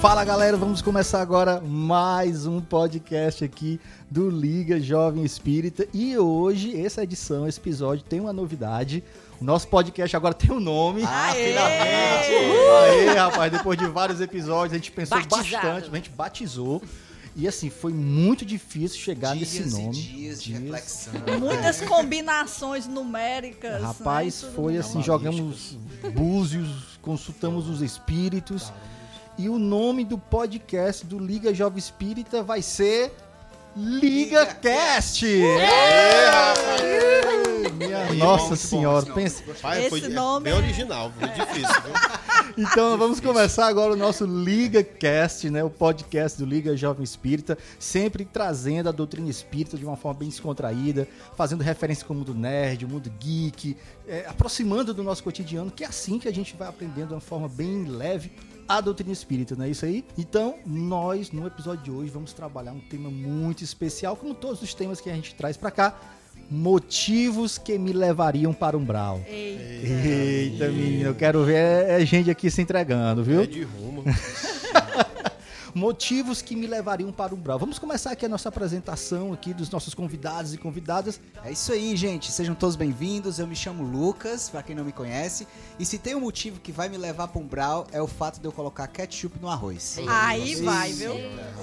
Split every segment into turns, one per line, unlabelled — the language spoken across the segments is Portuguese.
Fala galera, vamos começar agora mais um podcast aqui do Liga Jovem Espírita e hoje, essa edição, esse episódio tem uma novidade. O nosso podcast agora tem um nome.
Ah,
Aê!
finalmente!
Aê, rapaz, depois de vários episódios, a gente pensou
Batizado.
bastante, a gente batizou. E assim, foi muito difícil chegar
dias
nesse nome.
e dias de
Dias.
reflexão.
Muitas combinações numéricas.
Rapaz,
né, e tudo
foi assim, jogamos búzios, consultamos os espíritos. E o nome do podcast do Liga Jovem Espírita vai ser Liga Cast. Minha Nossa
bom
senhora,
esse nome.
pensa.
Pai, foi
Esse
é
nome
bem
é-
original, foi difícil. viu?
Então vamos começar agora o nosso Liga Cast, né? O podcast do Liga Jovem Espírita, sempre trazendo a doutrina espírita de uma forma bem descontraída, fazendo referência com o mundo nerd, o mundo geek, é, aproximando do nosso cotidiano, que é assim que a gente vai aprendendo de uma forma bem leve a doutrina espírita, não é isso aí? Então, nós, no episódio de hoje, vamos trabalhar um tema muito especial, como todos os temas que a gente traz pra cá, motivos que me levariam para um brau.
Eita.
Eita, menino, eu quero ver é gente aqui se entregando, viu?
É de rumo.
Motivos que me levariam para um brau. Vamos começar aqui a nossa apresentação aqui dos nossos convidados e convidadas.
É isso aí, gente. Sejam todos bem-vindos. Eu me chamo Lucas, pra quem não me conhece. E se tem um motivo que vai me levar pra um brau, é o fato de eu colocar ketchup no arroz.
Aí vai, viu?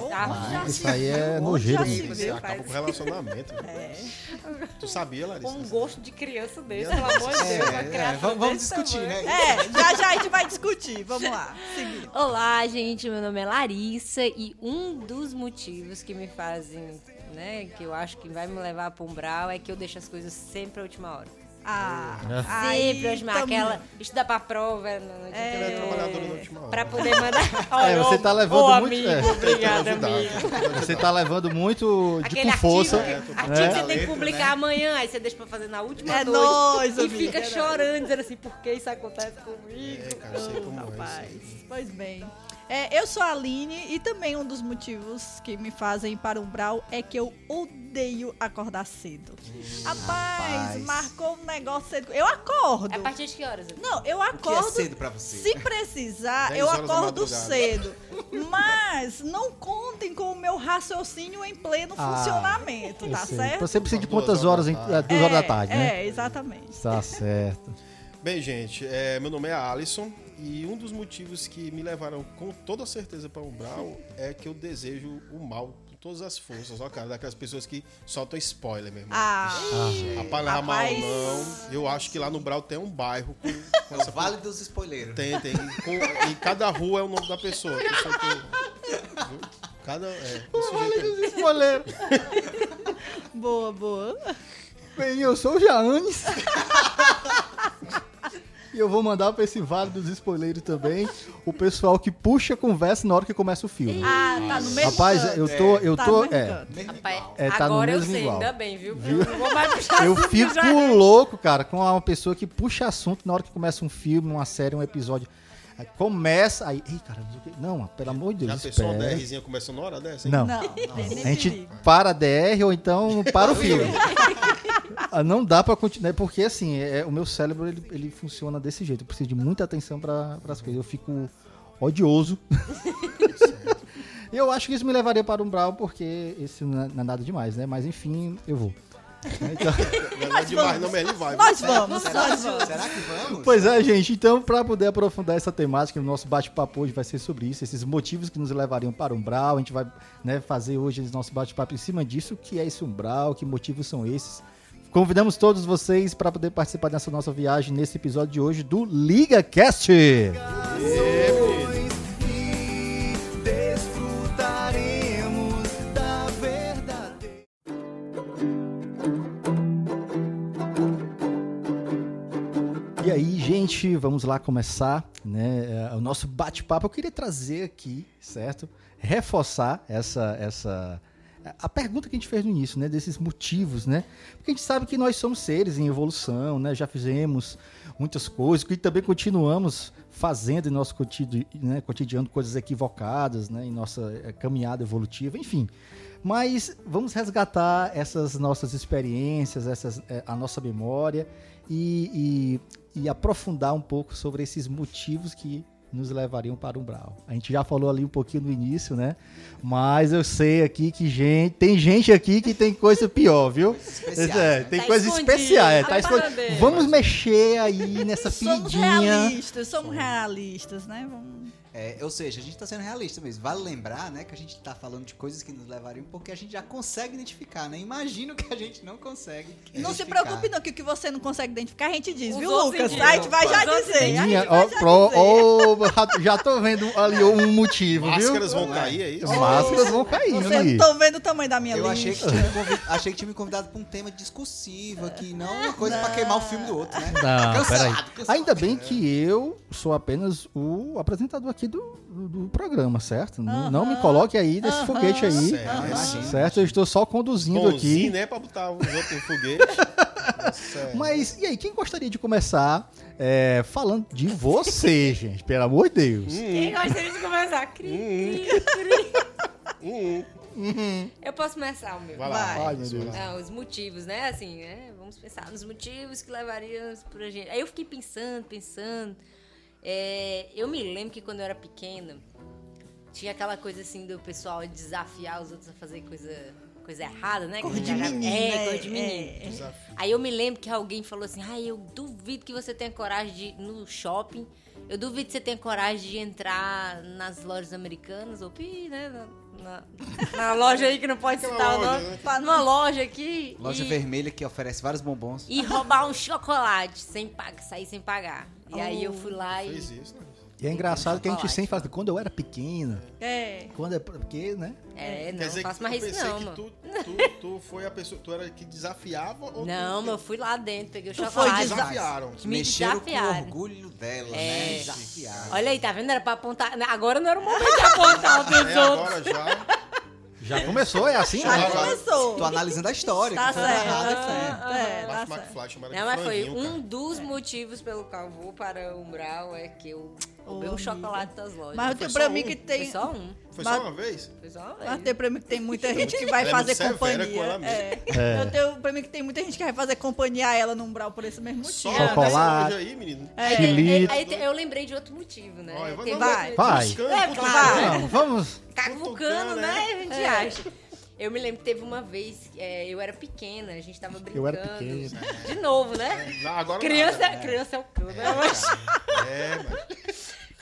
Tá,
Isso aí é nojeiro.
Você acaba com o relacionamento.
É.
Tu sabia, Larissa?
com um gosto de criança desse, pelo amor de Deus.
É, é, vamos, discutir,
tamanho.
né?
É, já já a gente vai discutir. Vamos lá. Seguir.
Olá, gente, meu nome é Larissa e um dos motivos que me fazem, né, que eu acho que vai me levar para um brau é que eu deixo as coisas sempre à última hora.
Ah,
Sempre à
aí
última hora,
também.
aquela estudar pra prova, na noite
É.
Ela é trabalhadora na última hora.
pra poder mandar.
É, você
ô,
tá levando
ô,
muito-
Amigo,
é.
Obrigada,
Ajudar.
amigo.
Você tá levando muito de
Aquele
com força.
artigo,
É,
que, artigo que você tem que publicar
né?
amanhã, aí você deixa pra fazer na última
É
noite.
nóis,
E
amiga,
fica
é
chorando, dizendo assim, por que isso acontece comigo?
É, cara, eu sei como é
Rapaz,
isso. aí.
pois bem. É, eu sou a Aline e também um dos motivos que me fazem ir para um brau é que eu odeio acordar cedo. Rapaz,
rapaz.
marcou um negócio cedo. Eu acordo.
É a partir de que horas?
Não, eu
O que é
acordo.
cedo pra você?
Se precisar,
10
eu acordo cedo. Mas não contem com o meu raciocínio em pleno
Ah,
funcionamento, tá
sei.
certo?
Você precisa de quantas horas?
horas da
em-
tarde.
é, Duas horas da tarde, né?
É, exatamente.
Tá certo.
Bem, gente, é, meu nome é Alisson e um dos motivos que me levaram com toda certeza para um brau é que eu desejo o mal com todas as forças. Ó, cara, daquelas pessoas que soltam spoiler, meu irmão.
Ah,
Rapaz, leva mal
rapaz.
não. Eu acho que lá no Brau tem um bairro com, com
É
essa
o Vale dos Spoileiros.
Tem, tem. Com- e cada rua é o nome da pessoa. que soltou. Viu? Cada. É, desse jeito aí.
Spoiler.
boa, boa.
Bem, eu sou o Jaanes. E eu vou mandar pra esse Vale dos Spoileiros também o pessoal que puxa a conversa na hora que começa o filme.
Ah, tá no mesmo
Rapaz,
canto.
eu tô. Eu
Tá
tô. É.
Rapaz.
É, tá no
agora eu
mesmo
sei,
igual.
ainda bem, viu? Eu não vou mais puxar
Eu fico
já.
louco, cara, com uma pessoa que puxa assunto na hora que começa um filme, uma série, um episódio. Aí começa, aí, ei, cara, não, não, pelo amor de
Já
Deus,
pensou uma
espera.
DRzinha começou na hora dessa? hein?
Não,
Não,
a gente para a DR ou então para o filme. Ah, Não dá pra continuar, porque assim, é, o meu cérebro ele, ele funciona desse jeito. Eu preciso de muita atenção para as coisas. Eu fico odioso. Eu acho que isso me levaria para um brau, porque isso não é, não é nada demais, né? Mas enfim, eu vou. Então,
Não é demais, não, mas ele vai.
Nós vamos,
Será,
nós vamos.
será que vamos?
Pois é, gente. Então, para poder aprofundar essa temática, o nosso bate-papo hoje vai ser sobre isso, esses motivos que nos levariam para um umbral. A gente vai né, fazer hoje esse nosso bate-papo em cima disso. O que é esse umbral? Que motivos são esses? Convidamos todos vocês para poder participar dessa nossa viagem nesse episódio de hoje do Liga Cast. E aí, gente, vamos lá começar né, é, o nosso bate-papo. Eu queria trazer aqui, certo? Reforçar essa, essa a pergunta que a gente fez no início, né, desses motivos, né? Porque a gente sabe que nós somos seres em evolução, né? Já fizemos muitas coisas e também continuamos fazendo em nosso cotidiano, né, cotidiano coisas equivocadas, né, em nossa eh, caminhada evolutiva, enfim. Mas vamos resgatar essas nossas experiências, essas, eh, a nossa memória e, e- e aprofundar um pouco sobre esses motivos que nos levariam para o umbral. A gente já falou ali um pouquinho no início, né? Mas eu sei aqui que gente, tem gente aqui que tem coisa pior, viu?
Especiais,
É,
né?
tem
Tá
coisa especial. É, tá
tá parabéns.
Vamos mexer aí nessa
Somos
feridinha.
realistas, somos realistas, né? Vamos...
É, ou seja, a gente tá sendo realista mesmo. Vale lembrar, né, que a gente tá falando de coisas que nos levariam porque a gente já consegue identificar, né? Imagino que a gente não consegue.
Não se preocupe não, que o que você não consegue identificar, a gente diz,
Os
viu, Lucas?
indicam.
A gente vai já dizer, a gente
Minha-
vai
ó,
já
pro-
dizer.
ó, já- tô vendo ali um motivo,
Máscaras
viu?
vão cair, é isso?
As máscaras vão caindo
Você
aí.
não tô vendo o tamanho da minha
Eu achei que,
lista.
tinha me convid- achei que tinha me convidado pra um tema discursivo aqui, não uma coisa pra queimar o filme do outro, né?
Não,
Cancelado, cancelado.
Ainda bem que eu sou apenas o apresentador aqui do, do, do programa, certo? Não, não me coloque aí nesse foguete aí.
Certo.
Certo? Eu estou só conduzindo
Bonzinho,
aqui.
né? Pra botar os outros no foguete.
Mas e aí, quem gostaria de começar é, falando de você, gente? Pelo amor de Deus.
Quem gostaria de começar? Cri, cri, cri.
Hum,
Eu posso começar o meu.
vai lá.
Ai, meu Deus.
Não, os motivos, né? Assim, né? Vamos pensar nos motivos que levariam pra gente. Aí eu fiquei pensando, pensando. É, eu me lembro que quando eu era pequena, tinha aquela coisa assim do pessoal desafiar os outros a fazer coisa, coisa errada, né?
Cor de
era-
menino,
É,
né?
cor de menino.
É.
Aí eu me lembro que alguém falou assim: ai, eu duvido que você tenha coragem de ir no shopping. Eu duvido que você tenha coragem de entrar nas lojas americanas, ou pi, né? Na, na- na loja aí que não pode citar o
loja,
nome.
né?
Numa loja aqui.
Loja
e,
vermelha que oferece vários bombons.
e roubar um chocolate sem pagar, sair sem pagar. E aí eu fui lá e.
Fez isso, né?
E é engraçado que a gente sempre fala, quando eu era pequena,
É.
quando é porque, né?
É, não,
Quer dizer
não faço mais
eu
isso
pensei
não,
que tu, tu, tu foi a pessoa, tu era que desafiava ou
Não,
tu,
mas eu fui lá dentro, peguei o
Tu foi
chocolate.
desa-
desafiaram?
Me
Mexeram com
desafiaram.
o orgulho dela,
É.
né? Desafiaram.
Olha aí, tá vendo? Era pra apontar. Agora não era o momento de apontar os
É
outros.
agora já.
Já começou, é assim?
Já
né?
começou.
Tô analisando a história.
Tá
foi
certo, tá
aqui.
certo. É, tá certo.
Não, mas foi um
cara.
dos motivos pelo qual eu vou para o Umbral é que eu roubei um chocolate das lojas.
Mas
Foi
tem
só
pra mim
um?
que
Foi
tem.
só um.
Foi
Mas-
só uma vez?
Foi só uma
Mas
vez.
tem pra mim que tem muita gente que vai
Ela é
fazer
severa
companhia.
com ela mesma.
É. Eu tenho pra mim que tem muita gente que vai fazer companhia a ela no umbral por esse mesmo
Só
motivo.
Chocolate.
Aí, menino.
É.
Aí eu lembrei de outro motivo, né?
Olha, vai-
vai.
Vai.
É,
vamos.
Cutucando,
né?
né?
A gente
É.
acha. Eu me lembro que teve uma vez, é, eu era pequena, a gente tava brincando.
Eu era pequena.
De novo, né?
Não, agora
Criança,
nada.
criança é o cão, né?
É, mas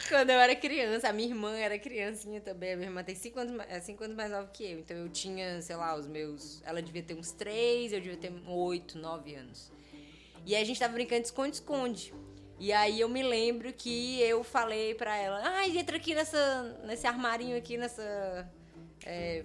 Quando eu era criança, a minha irmã era criancinha também. A minha irmã tem 5 anos, é cinco anos mais nova que eu. Então eu tinha, sei lá, os meus. Ela devia ter uns 3, eu devia ter 8, 9 anos. E aí a gente tava brincando de esconde-esconde. E aí eu me lembro que eu falei pra ela: ai, entra aqui nessa, nesse armarinho aqui, nessa. É,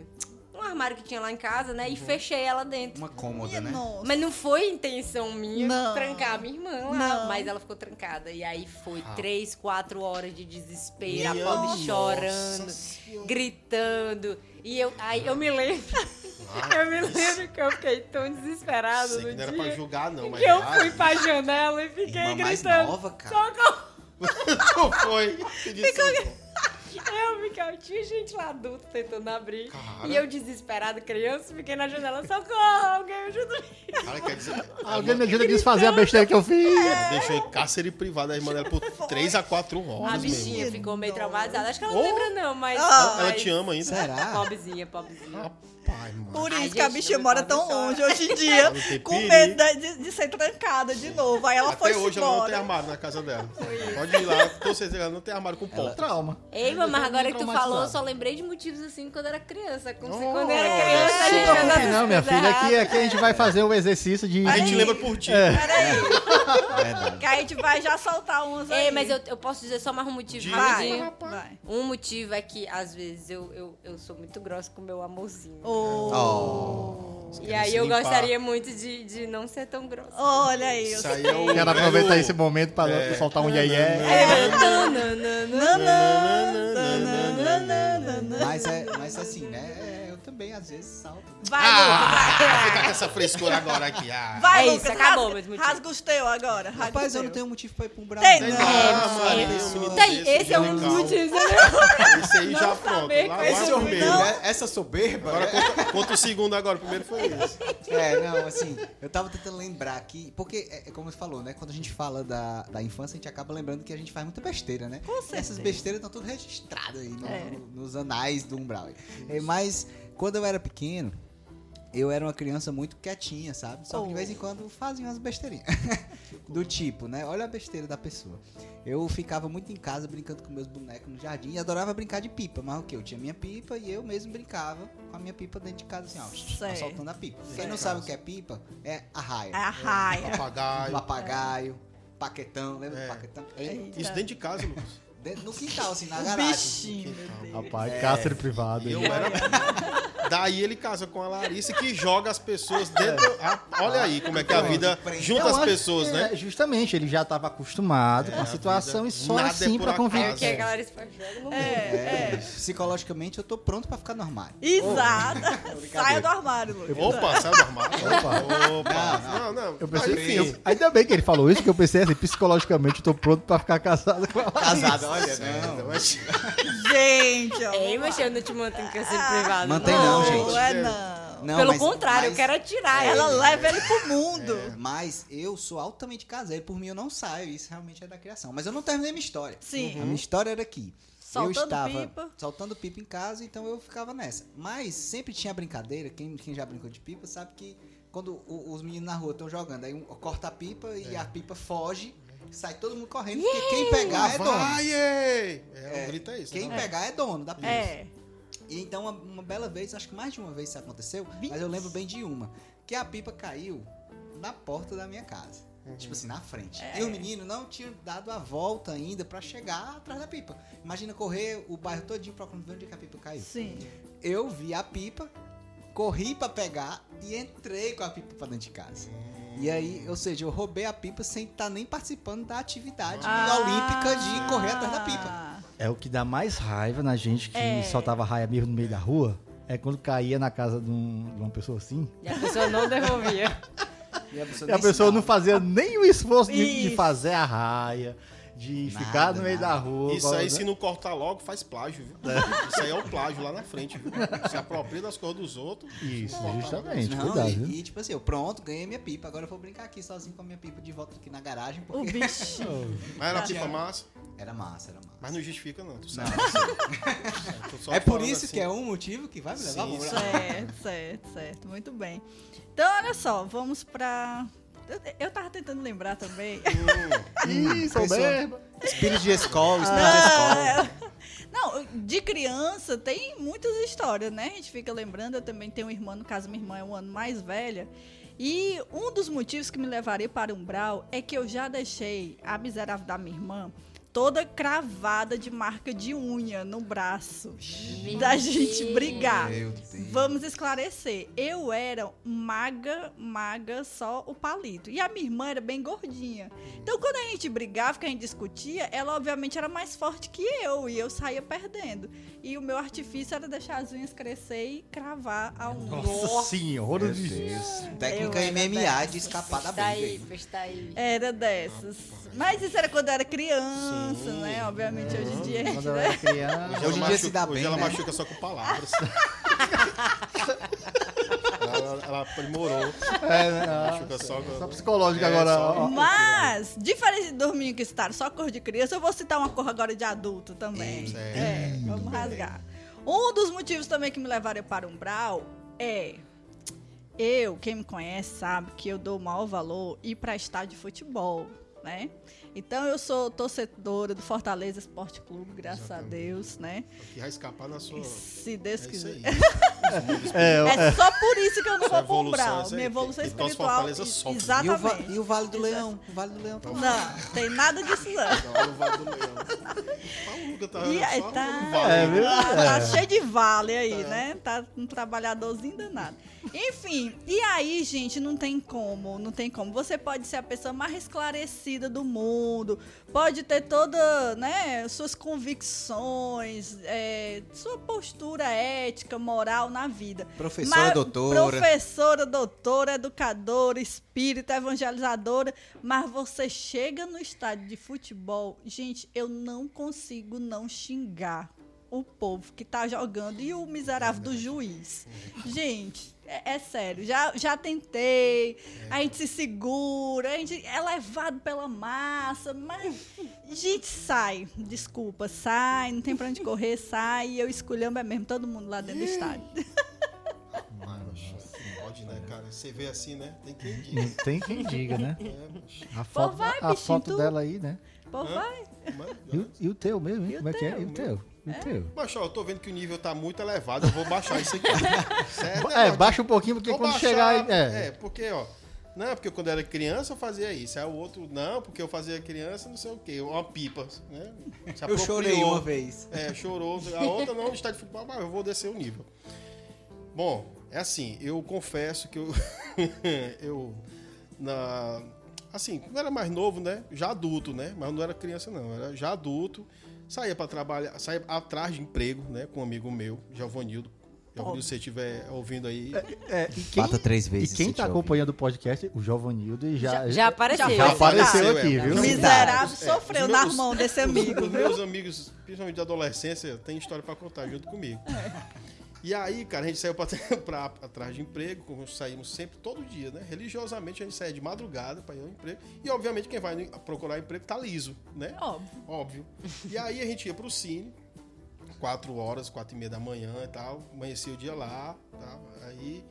um armário que tinha lá em casa, né? E fechei ela dentro.
Uma cômoda,
Minha
né?
nossa.
Mas não foi intenção minha
Não.
trancar a minha irmã lá,
Não.
mas ela ficou trancada. E aí foi três, quatro horas de desespero,
Minha
a pobre chorando,
Senhora.
gritando. E eu, aí eu me lembro, eu me lembro que eu fiquei tão desesperada
sei
no
que não era
dia.
pra julgar, não, mas
que eu
já-
fui pra janela e fiquei
Irmã mais
gritando.
nova, cara.
Socorro!
Tu foi. Pedi socorro.
Eu fiquei, tinha gente lá adulta tentando abrir.
Cara.
E eu desesperada, criança, fiquei na janela, socorro, alguém me ajuda.
Cara, quer dizer,
Alguém me ajuda a desfazer a besteira que eu fiz.
deixou em cárcere privado a irmã dela por 3 a 4
A
horas mesmo.
bichinha ficou meio traumatizada. Acho que ela não
Oh.
lembra, não, mas.
Ah.
Ela
mas-
te ama ainda?
Será?
Pobrezinha, pobrezinha.
Mano.
Por
Ai,
isso que a
não me
mora tão longe hoje em dia,
Não
com medo de, de- ser trancada de novo. Aí ela foi
Até hoje ela não tem
embora.
armário na casa dela. Pode ir lá, com certeza ela não tem armário com pó.
Trauma.
Ei, mas agora que tu falou, eu só lembrei de motivos assim quando eu era criança. Como se
Oh,
quando eu era criança
só.
a gente
Não,
essas
não, minha filha. Aqui, aqui a gente vai fazer o exercício de.
A gente
Aí.
lembra por ti.
Peraí,
Verdade.
que a gente vai já soltar uns aí.
Ei, mas eu, eu posso dizer só mais um motivo rapidinho.
vai.
Um motivo é que, às vezes, eu, eu, eu sou muito grossa com o meu amorzinho.
Oh.
E
querem
aí eu
limpar.
gostaria muito de, de não ser tão grossa.
Olha aí.
Isso aí é o.
Quero aproveitar esse momento pra
É.
soltar um iê
É,
Nananana.
Mas é, mas assim, né? Também, às vezes, salta. né?
Vai,
Ah,
Lucas.
vai ficar com essa frescura agora aqui. Ah.
Vai,
É
Lucas.
isso, acabou
rasga,
meus motivos.
rasga os teus agora.
Rapaz, eu não tenho motivo pra ir pra um brau.
Tem
não.
não.
É, aí,
desse,
esse é um dos motivos.
Esse aí já pronto. vai
é
o
né? Essa soberba.
Agora
né?
conta, conta o segundo agora. O primeiro foi esse.
É, não, assim, eu tava tentando lembrar aqui, porque é, é como você falou, né? Quando a gente fala da, da infância, a gente acaba lembrando que a gente faz muita besteira, né?
Com
E essas
certeza.
besteiras estão tudo registradas aí no-
É.
no- nos anais do Umbral. É, mas quando eu era pequeno, eu era uma criança muito quietinha, sabe? Só que de
Oh.
vez em quando fazia umas besteirinhas. Do tipo, né? Olha a besteira da pessoa. Eu ficava muito em casa brincando com meus bonecos no jardim e adorava brincar de pipa. Mas o que? Eu tinha minha pipa e eu mesmo brincava com a minha pipa dentro de casa, assim, ó, soltando a pipa. Quem não sabe o que é pipa, é a raia.
É a raia.
Papagaio.
Papagaio, paquetão, lembra
É.
do paquetão?
Eita.
Isso dentro de casa, Lucas.
Dentro- no quintal, assim, na garagem.
bichinho.
Rapaz,
É.
cárcere privado.
Eu
hein?
era. Daí ele casa com a Larissa que joga as pessoas dentro. Ah, olha aí como é que a vida junta
Eu
as pessoas,
que,
né?
é, Justamente, ele já estava acostumado
É,
com a
a
situação
vida-
e só
é
assim.
É
conviver.
o que a galera
É, é.
Psicologicamente, eu tô pronto pra ficar no armário.
Exato.
brincadeira.
Saia do armário, Lucas.
Opa, saiu do armário. Opa. Não, não.
Eu pensei,
Enfim.
eu- ainda bem que ele falou isso, que eu pensei assim, psicologicamente eu tô pronto pra ficar casado com ela.
Casado, olha,
Não, mas-
Gente, ó.
Ei, mas eu não te mantém em câncer privado.
Mantém não,
não,
gente.
é não.
Não,
Pelo
mas-
contrário, eu
mas-
quero atirar
Ela
ele.
leva ele pro mundo.
Mas eu sou altamente caseiro, por mim eu não saio, isso realmente é da criação. Mas eu não terminei minha história.
Sim.
A minha história era que
Soltando
eu estava
pipa.
soltando pipa em casa, então eu ficava nessa. Mas sempre tinha brincadeira, quem, quem já brincou de pipa sabe que quando o- os meninos na rua estão jogando, aí um corta a pipa e a pipa foge, sai todo mundo correndo, porque quem pegar é dono.
Vai! É, grito é esse.
Quem
né?
pegar é dono da pipa.
É.
E então, uma, uma bela vez, acho que mais de uma vez isso aconteceu, mas eu lembro bem de uma, que a pipa caiu na porta da minha casa. Tipo assim, na frente. E o menino não tinha dado a volta ainda pra chegar atrás da pipa. Imagina correr o bairro todinho procurando ver onde é que a pipa caiu.
Sim.
Eu vi a pipa, corri pra pegar e entrei com a pipa pra dentro de casa. E aí, ou seja, eu roubei a pipa sem estar nem participando da atividade
Ah.
olímpica de correr atrás da pipa.
É o que dá mais raiva na gente que
É.
soltava raia mesmo no meio da rua. É quando caía na casa de, um- de uma pessoa assim.
E a pessoa não devolvia.
E a pessoa,
E a pessoa não fazia nem o esforço de, de fazer a raia, de
Nada,
ficar no meio
nada.
da rua.
Isso aí,
né?
se não cortar logo, faz plágio, viu? Isso aí é o plágio lá na frente, viu? Se apropria das coisas dos outros.
Isso, justamente.
Não,
cuidado,
e,
viu?
e, tipo assim, eu pronto, ganhei minha pipa. Agora eu vou brincar aqui sozinho com a minha pipa de volta aqui na garagem,
O
porque
bichinho.
Mas era
Tá.
pipa massa.
era massa, era massa.
Mas não justifica, não. Tu
Não,
sabe. só
é por isso
assim.
que é um motivo que vai me levar
Sim,
a.
Certo, certo, certo. Muito bem. Então, olha só, vamos pra. Eu, eu tava tentando lembrar também.
Ih, soberba.
Espírito de escola, espírito de escola.
Não, de criança tem muitas histórias, né? A gente fica lembrando. Eu também tenho um irmão, no caso, minha irmã é um ano mais velha. E um dos motivos que me levaria para Umbral é que eu já deixei a miserável da minha irmã toda cravada de marca de unha no braço. da gente brigar.
Meu Deus.
Vamos esclarecer. Eu era maga, maga, só o palito. E a minha irmã era bem gordinha. Então, quando a gente brigava, que a gente discutia, ela obviamente era mais forte que eu. E eu saía perdendo. E o meu artifício era deixar as unhas crescer e cravar a unha.
Nossa senhora
Meu
de
Deus.
Eu
Técnica MMA
dessa.
de escapar da
Tá aí,
briga.
pois tá aí.
Era dessas. Mas isso era quando eu era criança,
Sim.
Né? Obviamente, hoje em dia. a gente,
Quando eu
né?
era criança.
Hoje em
ela
dia se dá
hoje
bem,
ela
né?
machuca só com palavras. ela, ela aprimorou.
É,
Machuca só com...
só psicológica
É,
agora.
só-.
Mas, diferente dos meninos que citaram só cor de criança, eu vou citar uma cor agora de adulto também. É, vamos rasgar. Um dos motivos também que me levaram para Umbral é. Eu, quem me conhece, sabe que eu dou o maior valor ir para estádio de futebol, né? Então eu sou torcedora do Fortaleza Esporte Clube, graças a
Exatamente.
Deus, né?
Que vai escapar na sua...
Se Deus
É isso
quiser.
aí.
É,
É só por isso que eu não vou
essa aí.
Minha evolução espiritual.
E o,
Exatamente.
e o Vale do Leão? O Vale do Leão tá lá.
Não, tem nada disso não.
Não, não vai do leão. Paulo tá
E tá,
vale.
É,
tá, tá
É.
cheio de vale aí, né? Tá um trabalhadorzinho danado. Enfim, e aí, gente, não tem como, não tem como. Você pode ser a pessoa mais conhecida do mundo, pode ter toda, né, suas convicções, é, sua postura ética, moral na vida.
Professora,
Mas-
doutora.
Professora, doutora, educadora, espírita, evangelizadora. Mas você chega no estádio de futebol, gente, eu não consigo não xingar o povo que tá jogando e o miserável do juiz. Gente, é, é sério, já, já tentei, a gente se segura, a gente é levado pela massa, mas gente sai, desculpa, sai, não tem pra onde correr, sai, e eu escolhendo é mesmo todo mundo lá dentro do estádio.
Pode, né, cara? Você vê assim, né? Tem quem
Não
diga.
tem quem diga, né?
É.
A foto,
vai,
a
bichinho,
foto
tu-
dela aí, né?
Pô, vai.
E o, e o teu mesmo, hein?
E o
Como é que é? E o teu? Teu?
Macho, ó, eu tô vendo que o nível tá muito elevado, eu vou baixar isso aqui. Certo?
É, baixa um pouquinho, porque
Vou
quando
baixar,
chegar aí.
É.
É.
porque, ó. Não, porque quando eu era criança eu fazia isso. Aí o outro, não, porque eu fazia criança, não sei o quê. Uma pipa, né?
Eu chorei uma vez.
É, chorou. A outra não, está de futebol, mas eu vou descer o nível. Bom, é assim, eu confesso que eu. eu. Na, assim, quando eu era mais novo, né? Já adulto, né? Mas não era criança, não. Era já adulto. Saía para trabalhar, saía atrás de emprego, né? Com um amigo meu, Giovanildo. Giovanildo, se você estiver ouvindo aí.
É, e quem,
Bata três vezes.
E quem tá acompanhando o podcast, o Giovanildo, e já,
Já, já apareceu.
já apareceu
dado.
aqui,
é,
viu?
Miserável
É,
sofreu
meus-
mãos desse
Os,
amigo,
os
viu?
meus amigos, principalmente de adolescência, tem história pra contar junto comigo. E aí, cara, a gente saiu pra, atrás de emprego, como saímos sempre, todo dia, né? Religiosamente a gente saía de madrugada pra ir ao emprego. E, obviamente, quem vai procurar emprego tá liso, né?
Óbvio.
Óbvio. E aí a gente ia pro cine, quatro horas, quatro e meia da manhã e tal, amanhecia o dia lá, tal. Aí,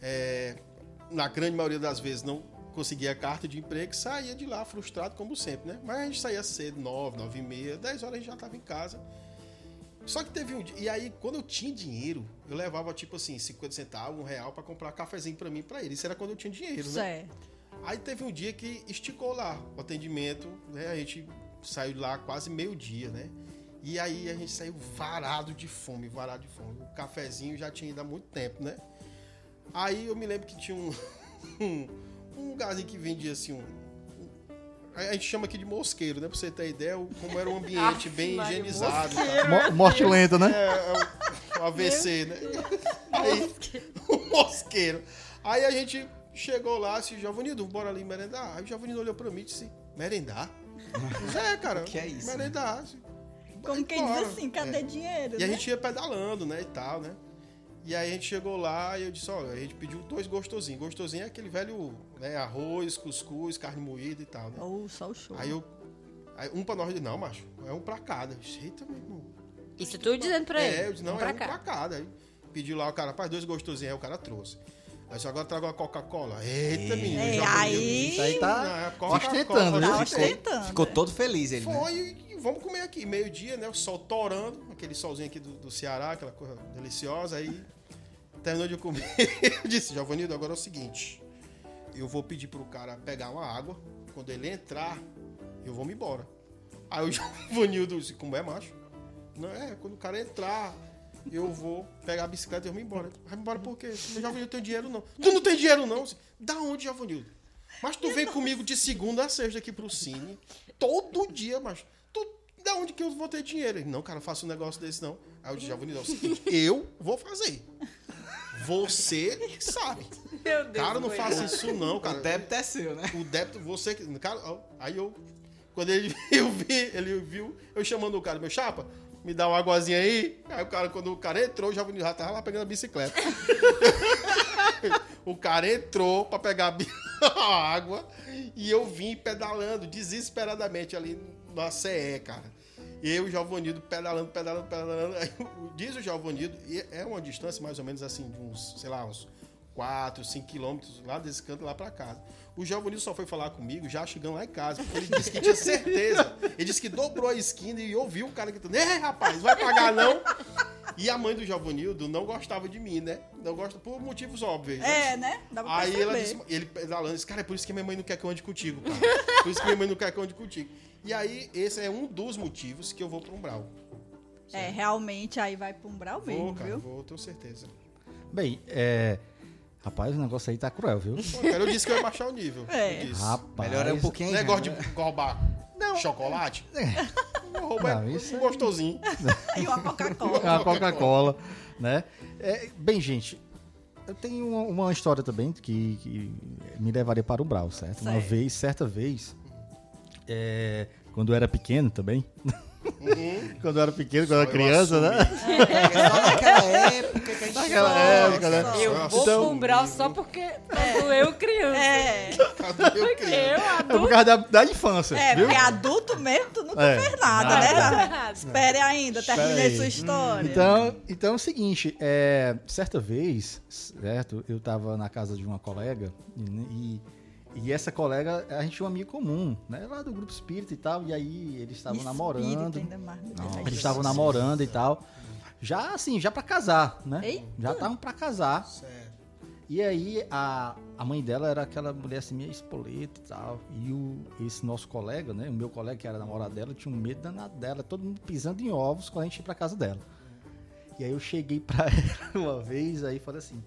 é, na grande maioria das vezes não conseguia carta de emprego, saía de lá frustrado como sempre, né? Mas a gente saía cedo, nove, nove e meia, dez horas a gente já tava em casa. Só que teve um dia, e aí quando eu tinha dinheiro, eu levava tipo assim, 50 centavos, um real pra comprar cafezinho pra mim e pra ele. Isso era quando eu tinha dinheiro, né?
Certo.
Aí teve um dia que esticou lá o atendimento, né? A gente saiu de lá quase meio-dia, né? E aí a gente saiu varado de fome, varado de fome. O cafezinho já tinha ido há muito tempo, né? Aí eu me lembro que tinha um, um, um lugarzinho que vendia assim um. A gente chama aqui de mosqueiro, né? Pra você ter ideia, como era um ambiente bem higienizado.
Mo- Morte lenta, né?
É, é o, AVC, né? Aí, o mosqueiro. Aí a gente chegou lá, disse, Giovanildo, bora ali merendar. Aí o Giovanildo olhou pra mim e disse, merendar? Disse, é, cara,
Que é isso,
merendar. Disse,
Como quem diz assim, cadê
É.
dinheiro?
E a
né?
gente ia pedalando, né, e tal, né? E aí a gente chegou lá e eu disse, olha, a gente pediu dois gostosinhos. Gostosinho é aquele velho, né, arroz, cuscuz, carne moída e tal, né?
Oh, só o show.
Aí eu... Aí um pra nós, eu disse, não, macho, é um pra cada. Eita, meu irmão.
Isso tu dizendo pra ele.
É, eu disse, não,
Vamos
é
pra
um pra cada. Aí pediu lá o cara, rapaz, dois gostosinhos, aí o cara trouxe. Aí disse, agora traga uma Coca-Cola. Eita, menino.
É,
já
aí-.
Isso aí tá
Não, é Coca-Cola.
ostentando, viu?
Tá
Ficou,
ostentando.
ficou todo feliz ele, né?
Foi e vamos comer aqui. Meio-dia, né? O sol torando, aquele solzinho aqui do, do Ceará, aquela coisa deliciosa. Aí terminou de comer. Eu disse, Giovanildo, agora é o seguinte. Eu vou pedir pro cara pegar uma água. Quando ele entrar, eu vou me embora. Aí o Giovanildo disse, como é, macho? Não, é, quando o cara entrar, eu vou pegar a bicicleta e eu vou embora. Vai embora por quê? Eu Giovanildo, tem dinheiro não. Tu não tem dinheiro não? Eu Da onde, Giovanildo? Mas tu vem comigo de segunda a sexta aqui pro cine, todo dia, mas tu, da onde que eu vou ter dinheiro? Ele, não, cara, eu faço um negócio desse não. Aí eu disse, Giovanni, é o seguinte, eu vou fazer. Você que sabe.
Meu Deus.
Cara, não faça
isso.
isso não, cara.
O débito é seu, né?
O débito, você que. Cara, aí eu. Quando ele eu vi, ele viu, eu chamando o cara, meu chapa, me dá uma aguazinha aí. Aí o cara, quando o cara entrou, já, já tava lá pegando a bicicleta. o cara entrou pra pegar a água e eu vim pedalando desesperadamente ali na CE, cara. Eu e o Giovanildo pedalando, pedalando, pedalando. Aí, diz o Giovanildo, é uma distância mais ou menos assim, de uns, sei lá, uns 4, 5 quilômetros lá desse canto lá pra casa. O Giovanildo só foi falar comigo já chegando lá em casa, porque ele disse que tinha certeza. Ele disse que dobrou a esquina e ouviu o cara gritando: Ei, rapaz, vai pagar não? E a mãe do Giovanildo não gostava de mim, né? Não gosta por motivos óbvios. né?
É, né? Dá pra
Aí ela disse, ele pedalando, disse, cara, é por isso que minha mãe não quer que eu ande contigo, cara. Por isso que minha mãe não quer que eu ande contigo. E aí, esse é um dos motivos que eu vou pra Umbral.
É, realmente aí vai pro umbral mesmo,
Vou, cara,
viu?
vou, tenho certeza.
Bem, é, Rapaz, o negócio aí tá cruel, viu?
Pô, cara, eu disse que eu ia baixar o nível.
É.
Rapaz.
Melhor é um pouquinho.
Negócio
já,
de
né?
roubar
Não.
chocolate.
É.
Roubo é
Não, isso
um
aí-
gostosinho.
E uma Coca-Cola.
É a Coca-Cola, né? É, bem, gente, eu tenho uma, uma história também que, que me levaria para o Brau, certo? Uma
Certo.
vez, certa vez, é, quando eu era pequeno também, quando eu era pequeno, quando eu era
eu
criança, né?
É só naquela época que a gente
Naquela época, né?
Só
Eu vou
Então-
pro Umbral só porque quando eu criança.
É,
Porque
criança?
eu
É por
adulto.
causa da, da infância,
é
viu?
porque adulto mesmo, tu nunca
É,
fez nada,
nada.
né? Espere ainda, terminei sua história.
Então, então é o seguinte, é, certa vez, certo, eu tava na casa de uma colega e, e essa colega, a gente tinha um amigo comum, né, lá do grupo espírita e tal, e aí eles estavam namorando,
ainda mais, Deus.
eles estavam namorando e tal, já assim, já pra casar, né,
Eita.
já estavam pra casar,
Certo.
e aí a, a mãe dela era aquela mulher assim, meio espoleta e tal. E o, esse nosso colega, né? O meu colega que era namorado dela, tinha um medo danado dela, todo mundo pisando em ovos quando a gente ia pra casa dela. E aí eu cheguei pra ela uma vez, aí falei assim,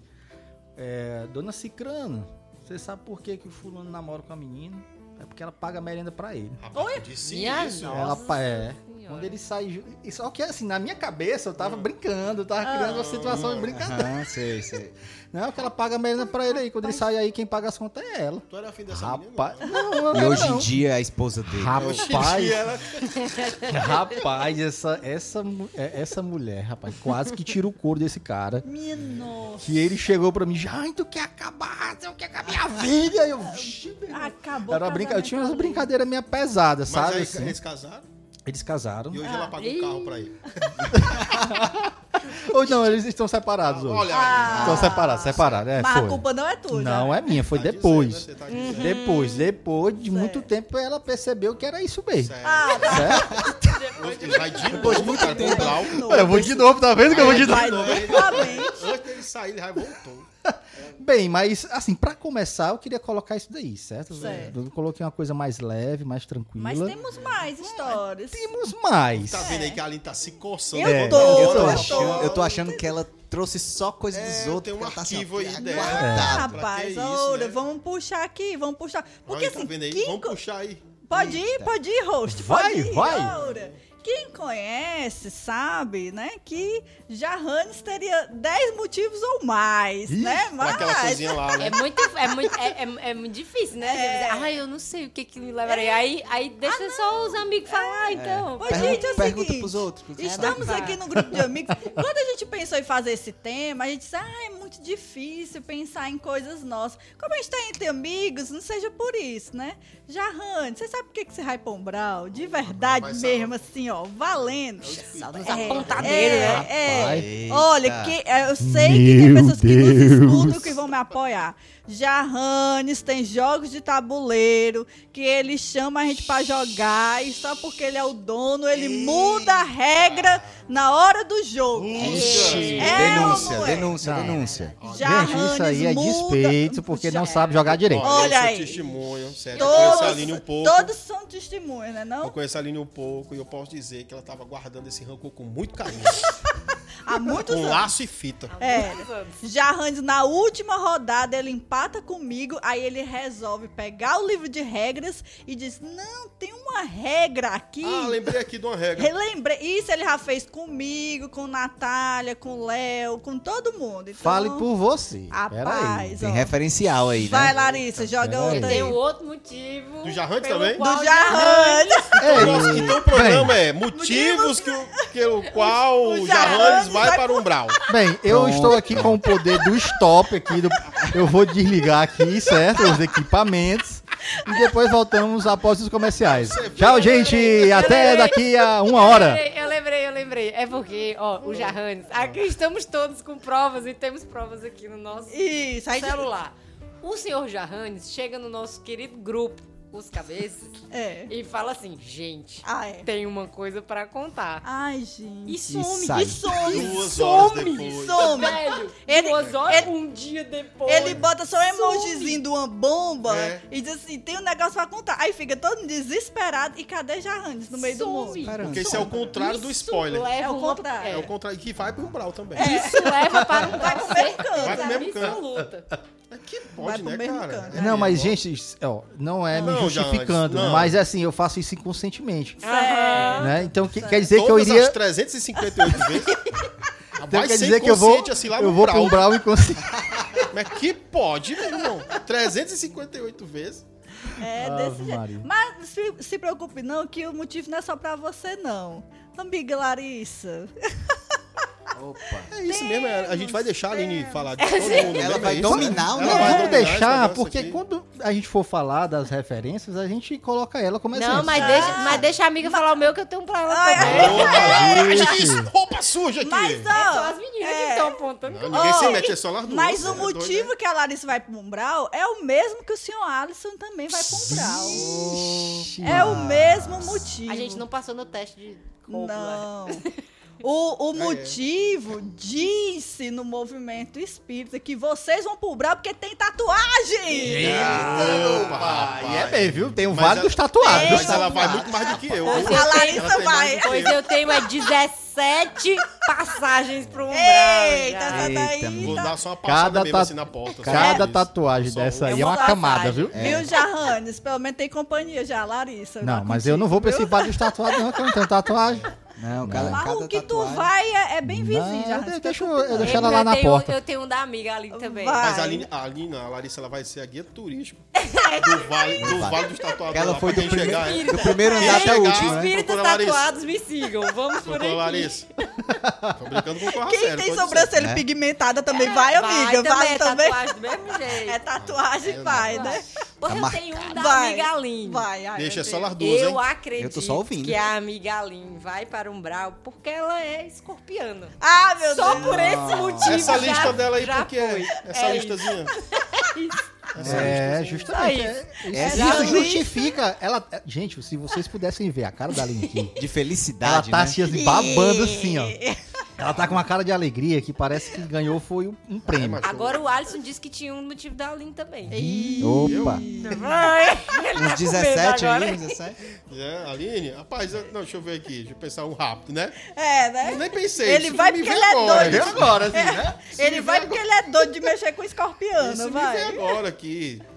é, Dona Cicrano, você sabe por que, que o fulano namora com a menina? É porque ela paga a merenda pra ele.
Rapaz, tu disse
Minha
isso.
nossa.
ela pa- é.
Senhora.
Quando ele sai. Só que assim, na minha cabeça eu tava brincando, eu tava criando uma situação de brincadeira.
Ah, sei, sei.
Não, que ela paga a merenda pra ele aí. Quando ele sai aí, quem paga as contas é ela.
Tu era afim dessa
Rapaz,
menina?
não, não,
E hoje em dia é a esposa dele.
Rapaz, rapaz, essa, essa, é- essa mulher, rapaz, quase que tira o couro desse cara.
Minha nossa.
Que ele chegou pra mim, já, tu quer acabar, tu quer acabar a minha vida? Eu.
Acabou
Era brinca... Eu tinha umas brincadeiras meia pesada,
Mas
sabe?
aí
assim?
eles casaram
Eles casaram.
e hoje
Ah.
ela paga um carro pra ele.
Ou não, eles estão separados hoje.
Olha
Ah.
aí.
Estão separados, separados. É,
Mas a
foi.
culpa não é tua.
Não
já.
é minha, foi
Tá
depois.
dizendo, né? Tá dizendo.
Depois, depois de muito
Certo.
tempo ela percebeu que era isso mesmo.
Certo.
Ah, tá.
Certo?
Vai de novo, cara, pro Blau.
Olha, eu vou de novo, tá vendo que eu vou de novo?
Novamente.
Antes dele sair, ele já voltou.
Bem, mas assim, pra começar, eu queria colocar isso daí, certo?
Certo.
Eu coloquei uma coisa mais leve, mais tranquila.
Mas temos mais histórias.
Temos mais.
Tá vendo aí que a Aline tá se coçando.
Eu
É,
tô,
Eu tô,
eu
achando,
tô.
eu tô achando que ela trouxe só coisa
É,
dos
eu
outros.
tenho um
ela tá assim,
arquivo aí dela.
Ah, rapaz,
isso,
ora,
né?
vamos puxar aqui, vamos puxar. Porque
Olha, tá
assim,
vendo aí?
quem
Vamos puxar aí.
pode ir, pode ir, host,
Vai,
pode ir,
vai.
ora. Quem conhece sabe, né, que Jahanes teria 10 motivos ou mais,
Ih,
né? Mas
aquela coisinha lá, né?
É muito, é, muito, é, é, é muito difícil, né? Dizer, Ai, eu não sei o que que me levaria. Aí, aí deixa só os amigos falar, então.
Ô,
Pergunta,
gente, é o
pergunta
seguinte,
pros outros. porque
Estamos aqui no grupo de amigos. Quando a gente pensou em fazer esse tema, a gente disse, ah, é muito difícil pensar em coisas nossas. Como a gente tá entre amigos, não seja por isso, né? Jarrane, você sabe por que, que você vai pra Umbral? De verdade mesmo, assim, ó, valendo.
Só nos
É,
apontadeiros,
é,
né?
é.
Rapaz.
Olha, que, é, eu sei que tem
Meu
pessoas que nos
Deus.
escutam que vão me apoiar. Jarranes tem jogos de tabuleiro que ele chama a gente pra jogar e só porque ele é o dono, ele muda a regra na hora do jogo.
Ixi,
É,
denúncia,
é?
denúncia,
Não.
denúncia.
Gente, isso aí é despeito porque não sabe jogar direito.
Olha
eu sou
aí.
testemunho, certo? Eu conheço a Aline um
Todos,
pouco.
todos são testemunhas, né?
Eu
Não?
conheço a Aline um pouco e eu posso dizer que ela tava guardando esse rancor com muito carinho.
Há muitos
com
anos.
laço e fita.
É. Jarrandes, na última rodada, ele empata comigo, aí ele resolve pegar o livro de regras e diz: Não, tem uma regra aqui.
Ah, lembrei aqui de uma regra.
Relembrei. Isso ele já fez comigo, com Natália, com Léo, com todo mundo. Então,
Fale por você. Peraí.
Rapaz,
Tem
ó.
referencial aí,
Vai,
né?
Larissa, joga outra aí.
Tem um outro motivo.
Do Jarrantes
pelo
também?
Do Jarrandes.
Nossa, então o programa é motivos que o, que o qual
o Jarranes
vai
vai
para o Umbral.
Bem, eu
Pronto.
estou aqui com o poder do stop aqui. do- Eu vou desligar aqui, certo? Os equipamentos. E depois voltamos após os comerciais. Tchau, gente. Até daqui a uma hora.
Eu lembrei, eu lembrei. É porque, ó, o Jarranes. Aqui estamos todos com provas e temos provas aqui no nosso
Isso,
celular. O senhor Jarranes chega no nosso querido grupo, pescoço, cabeça,
É.
e fala assim, gente,
Ah, é.
tem uma coisa pra contar.
Ai, gente.
E some,
sai.
E some.
Duas horas
some,
depois.
some.
velho.
Ele-
duas horas,
ele-
um dia depois.
Ele bota só um emojizinho de uma bomba
É.
e diz assim: tem um negócio pra contar. Aí fica todo mundo desesperado e cadê Jarranes no meio do
Some.
mundo?
Caramba.
Porque isso é o contrário do
Isso
spoiler.
leva
É o contrário.
É o contrário. Que vai pro Umbral também.
Isso leva para um
Vai pro mesmo canto.
Vai pro mesmo canto. É que
Vai
pode,
pro
né,
mesmo
cara?
canto.
É,
Não, mas gente, ó, não é me
Não,
justificando,
Jantes, não.
mas é assim, eu faço isso inconscientemente.
Aham.
Né? Então que- quer dizer que eu
Todas
iria.
as 358 vezes.
Então
vai
quer dizer que eu vou,
assim, lá
eu vou pro
Umbral.
umbral inconsciente.
Mas que pode, meu irmão? 358 vezes.
É
Ave
desse jeito.
Maria.
Mas se, se preocupe não, que o motivo não é só pra você, não. Amiga Larissa.
Opa.
É isso mesmo. é- A gente vai deixar a Aline falar de todo mundo.
Ela
mesmo,
vai
é
dominar o
Não, vamos deixar, porque
aqui.
quando a gente for falar das referências, a gente coloca ela como exemplo.
Não, mas deixa, mas deixa a amiga falar o meu que eu tenho pra ela também.
Opa, roupa suja aqui.
Mas,
É só
ó,
as meninas
é.
que estão apontando.
Não, ninguém se
Ó,
mete, é só nas duas.
mas o
é doido,
motivo
né?
que a Larissa vai pro Umbral é o mesmo que o senhor Alisson também vai pro Umbral.
Ixi,
É o mesmo motivo.
A gente não passou no teste de lá.
Não. O, o
É, é.
motivo disse no movimento espírita que vocês vão pro Umbral porque tem tatuagem.
Opa, rapaz.
E é bem, viu? Tem um
Mas
vale
ela-
dos tatuados.
Mas ela vai muito mais do que eu.
Pois
A
eu
Larissa vai.
Pois
eu.
eu tenho é 17 passagens pro umbral.
Eita,
já.
daí
Eita,
Vou
tá...
dar só uma passada
Cada,
mesmo assim na porta.
cada tatuagem
Só
dessa aí
Eu
é uma camada, viu?
Viu, Jarranes? Pelo menos tem companhia já, Larissa.
Não, mas eu não vou pra esse
contigo,
vale dos tatuados, não, que eu não tenho tatuagem.
Não, cada?
Mas
cada
o que tu
tatuagem-
vai é, é bem vizinho,
Não, eu deixo- eu deixo ela lá
eu
na
tenho,
porta.
Eu tenho um da amiga ali também.
Vai.
Mas a Aline, a Aline, a Larissa, ela vai ser a guia turística do Vale, do vale dos tatuadores.
Ela foi do primeiro,
chegar, é.
do primeiro andar até o
chegar,
último, né?
Espíritos tatuados, me sigam. Vamos por aqui.
Larissa. Tô brincando com o
Quem
sério,
tem sobrancelha
né?
pigmentada também vai, amiga. Vai,
é
também.
tatuagem do mesmo jeito.
É tatuagem, vai, né?
Tá
eu tenho um da
Vai.
amiga Aline.
Vai, ai,
Deixa só duas,
Eu
hein?
acredito
Eu tô só ouvindo.
que a amiga Aline vai para Umbral porque ela é escorpiana.
Ah, meu
Só
Deus.
por esse motivo
Essa
já-
lista dela aí, por que é?
foi.
Essa
É
listazinha. Essa
É, justamente. É-
Essa
isso
lista-
justifica. Ela, gente, se vocês pudessem ver a cara da Aline aqui,
De
ela
felicidade,
tá
né?
assim, assim, babando assim, ó. Ela tá com uma cara de alegria que parece que ganhou foi um, um prêmio.
Agora o Alisson disse que tinha um motivo da Aline também.
Opa!
Ai, ele
Uns
tá com
17
medo agora.
aí, uns 17.
É, Aline, rapaz, eu- não, deixa eu ver aqui, deixa eu pensar um rápido, né?
É,
Eu
né?
nem pensei.
Ele
isso
vai porque ele é
agora,
doido.
né?
agora, assim, né?
Ele vai porque ele é doido de mexer com escorpiano,
Isso me
vai.
veio agora aqui.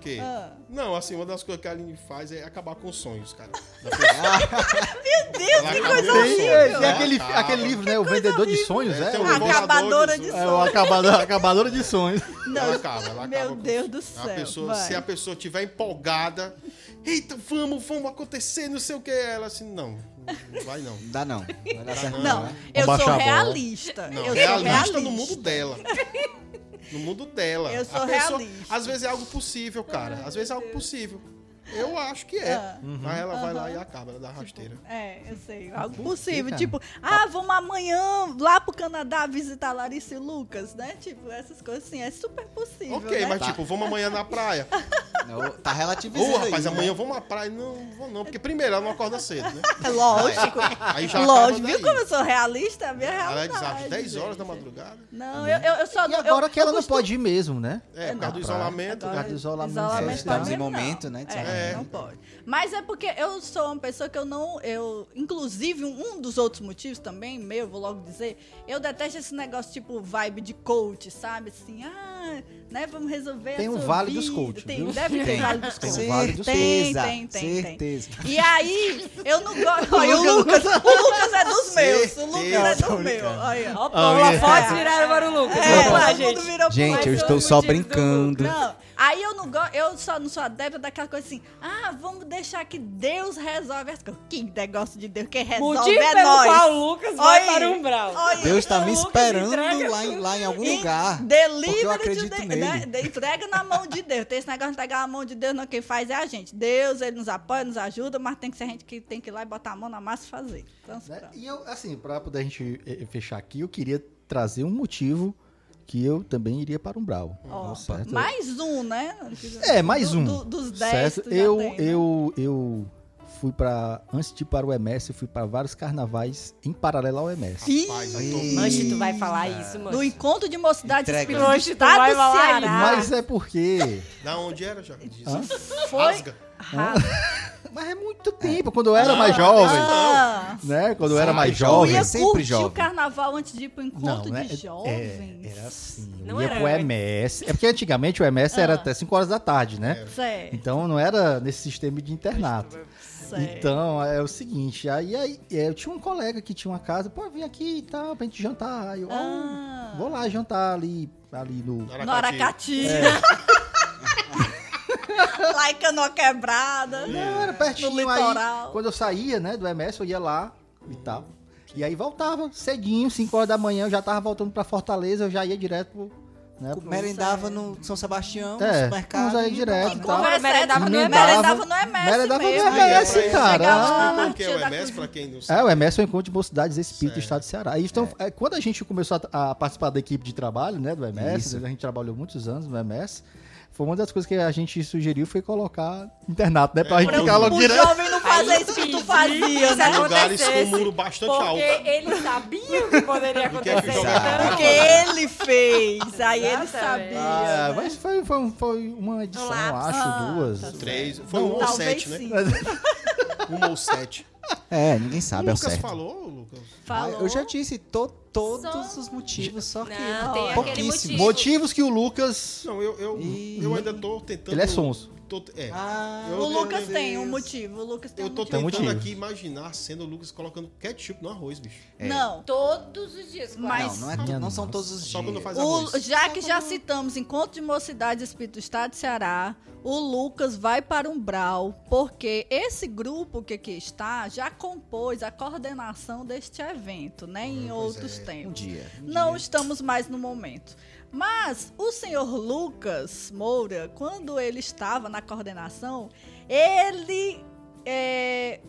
Que...
Ah.
Não, assim, uma das coisas que a Aline faz é acabar com os sonhos, cara. pessoa.
Meu Deus, que coisa
Tem,
horrível.
é, tem
Ela
aquele,
acaba.
aquele livro, né? O Vendedor de Sonhos,
É,
é?
um
o-
Acabadora de
Jesus.
É o
sonhos.
acabador, acabadora de sonhos.
Não,
ela acaba, ela acaba.
Meu
com-
Deus do
a
céu.
pessoa,
vai.
se a pessoa tiver empolgada, eita, vamos, vamos acontecer, não sei o que. Ela assim, não, não vai não.
Não dá não. Vai dar certo
Não,
né?
eu sou
a
realista.
Não,
eu sou
realista,
realista
no mundo dela. No mundo dela.
Eu sou
pessoa-
realista.
Às vezes é algo possível, cara. Às vezes é algo possível. Eu acho que é.
Ah.
Mas ela vai lá e acaba, ela dá rasteira.
É, eu sei. Algo
Por quê,
possível. Tipo, ah, vamos amanhã lá pro Canadá visitar Larissa e Lucas, né? Tipo, essas coisas assim. É super possível.
ok,
né?
mas
Tá.
tipo, vamos amanhã na praia.
Não, tá
Ô,
relativizando
rapaz,
aí,
amanhã
né?
vamos à praia. Não, não vou não, porque primeiro ela não acorda cedo, né?
É lógico.
Aí já
lógico. Viu como eu sou realista? É a minha
Ela
realidade.
diz às 10 horas da madrugada.
Não, eu, eu, eu só
E agora
eu,
que ela não
costumo-
pode ir mesmo, né?
É, por causa do isolamento.
Por causa do isolamento
isolamento
Estamos em momento, né,
É,
É.
não pode. Mas é porque eu sou uma pessoa que eu não. Eu, inclusive, um dos outros motivos também, meu, vou logo dizer, eu detesto esse negócio tipo vibe de coach, sabe? Assim, ah, né? Vamos resolver
Tem
sua
Vale dos
vida.
Coach,
Tem,
viu?
deve ter
Tem.
Vale dos
Tem
Coach.
o Vale dos
tem, tem, tem, tem.
certeza.
E aí, eu não gosto. Olha, o Lucas, o Lucas é dos meus. O Lucas é dos meus. Olha.
Ó, Paula. Fotos viraram para o Lucas.
É,
Vamos lá, gente.
Gente, eu estou só
do
brincando.
Não, aí eu não gosto, eu só não sou adepta daquela coisa assim, ah, vamos deixar que Deus resolve as coisas. Que negócio de Deus, quem resolve
Motivo
é
pelo
nós.
qual o Lucas vai
Olha,
para o Umbral.
Deus tá me esperando lá em, lá em algum
E
lugar. Porque eu
Delivery
acredito nele.
Né? Entrega na mão de Deus. Tem esse negócio de entregar na mão de Deus, não. Quem faz é a gente. Deus, ele nos apoia, nos ajuda, mas tem que ser a gente que tem que ir lá e botar a mão na massa e fazer. Então,
Né? E eu, assim, pra poder a gente eh, fechar aqui, eu queria trazer um motivo que eu também iria para Umbral.
Ó,
certo?
mais um, né?
É, mais
Do-
um.
do- dos 10
certo?
tu já
Eu,
tem, né?
eu, eu fui para antes de ir para o MS, eu fui para vários carnavais em paralelo ao MS.
Ih,
eu.
Manche, tu vai falar isso, mano.
No encontro de mocidade
Entrega.
espírita do estado do
falar
Ceará.
isso.
Mas é porque.
Da onde era, já?
Hã?
Foi.
Rasga.
Mas é muito tempo, quando eu era mais jovem.
Ah,
Né? Quando eu era mais jovem.
ia
sempre jovem.
o carnaval antes de ir pro encontro
né?
de
É-
jovens.
É, era assim. Eu
Não
ia
era
pro. MS. É porque antigamente o MS era
Ah.
até 5 horas da tarde, né? Então não era nesse sistema de internato.
Certo.
Então é o seguinte, aí, aí é, eu tinha um colega que tinha uma casa, pô, vem aqui e tal, pra gente jantar. Aí eu,
Ah,
vou lá jantar ali, ali no.
no Aracati.
É.
lá em Canoa Quebrada.
Não, era
No
pertinho aí.
litoral.
Quando eu saía, né, do MS, eu ia lá e tal. E aí voltava cedinho, 5 horas da manhã, eu já tava voltando pra Fortaleza, eu já ia direto pro. Né, pro-
Merendava no São Sebastião, no
É,
supermercado.
vamos aí
e
direto e
Merendava
é-
no
MS.
merendava no MS
Merendava no. MS,
Chegava
cara.
o que é
tia
o
da
MS,
cozinha.
pra quem não
É,
sabe.
o MS é o Encontro de Mocidades Espírita do
Certo.
Estado do Ceará. Então, é, quando a gente começou a, a participar da equipe de trabalho, né, do MS,
Isso.
a gente trabalhou muitos anos no MS, foi uma das coisas que a gente sugeriu foi colocar internato, né, pra
É,
gente ficar logo
O
direto.
jovem não fazer isso que tu fazia, né?
Lugares com
acontecesse,
muro bastante
Porque
alto.
ele sabia o que poderia
é que
acontecer.
Porque ele fez, aí ele sabia.
Ah,
né?
mas foi, foi, foi uma edição,
lápis.
acho,
Ah,
duas.
tá
Três. Foi
Não,
um ou sete, né?
sim.
Um ou sete.
É, ninguém
O
sabe ao
Lucas
certo.
falou, Lucas.
Falou.
Ah, Eu já disse to- todos
Só-
os motivos, só que
Não,
pouquíssimos.
motivo.
Motivos que o Lucas.
Não, eu, eu,
Ih.
eu ainda tô tentando.
Ele é sonso.
Tô- é.
Ah,
Eu-
O Lucas tem um motivo. O Lucas tem
Eu
um
tô
motivo.
Tentando
motivo.
aqui imaginar sendo o Lucas colocando ketchup no arroz, bicho.
É.
Não.
Todos os dias, quase.
Mas-
Não, não, é
Minha
não são todos os
Só
dias.
quando faz
O-
arroz.
já que já citamos Encontro de Mocidade Espírito do Estado de Ceará, o Lucas vai para Umbral, porque esse grupo que aqui está já compôs a coordenação deste evento, né? Em outros
Um
tempos.
dia. um
Não
dia.
estamos mais no momento. Mas o senhor Lucas Moura, quando ele estava na coordenação, ele é,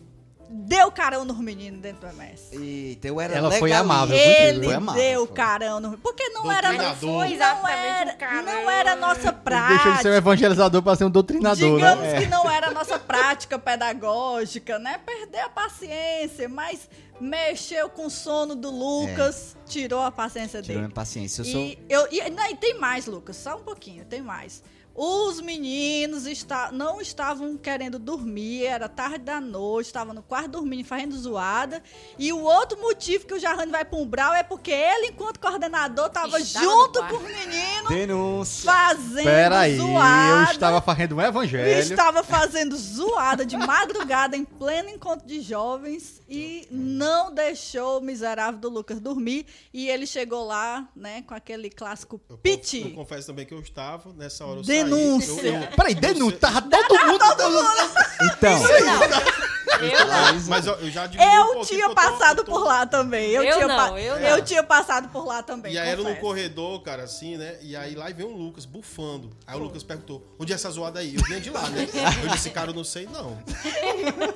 deu carão nos meninos dentro do MS.
Eita, eu era
Ela foi amável,
Ele
Foi amável,
deu
foi.
carão no Porque não era, não
Foi exatamente
era,
um
não era a nossa prática.
deixou de ser um evangelizador pra ser um doutrinador,
Digamos
né?
que não era a nossa prática pedagógica, né? Perder a paciência, mas mexeu com o sono do Lucas, tirou a paciência
Tirou
dele.
minha paciência. Eu sou...
E, eu, e, não, e tem mais, Lucas, só um pouquinho, tem mais. Os meninos está, não estavam querendo dormir, era tarde da noite, estavam no quarto dormindo, fazendo zoada. E o outro motivo que o Jarrane vai para um Umbral é porque ele, enquanto coordenador, estava
Estava
junto com os meninos
Denúncia.
fazendo
Pera aí,
zoada.
eu estava fazendo um evangelho.
Estava fazendo zoada de madrugada em pleno encontro de jovens e não deixou o miserável do Lucas dormir. E ele chegou lá, né, com aquele clássico
Eu, conf- eu
piti.
confesso também que eu estava, nessa hora eu saí. Eu,
Peraí, denúncia, tava todo mundo.
Então,
Eu
mas eu, eu já um
Eu
pouquinho,
tinha
tô-
passado
eu tô-
por lá também. Eu,
Eu
tinha
não,
pa-
eu
eu tinha passado por lá também.
E aí era no corredor, cara, assim, né? E aí lá vem o Lucas bufando. Aí o Lucas perguntou: onde é essa zoada aí? Eu vinha de lá, né? Eu disse, cara, eu não sei, não.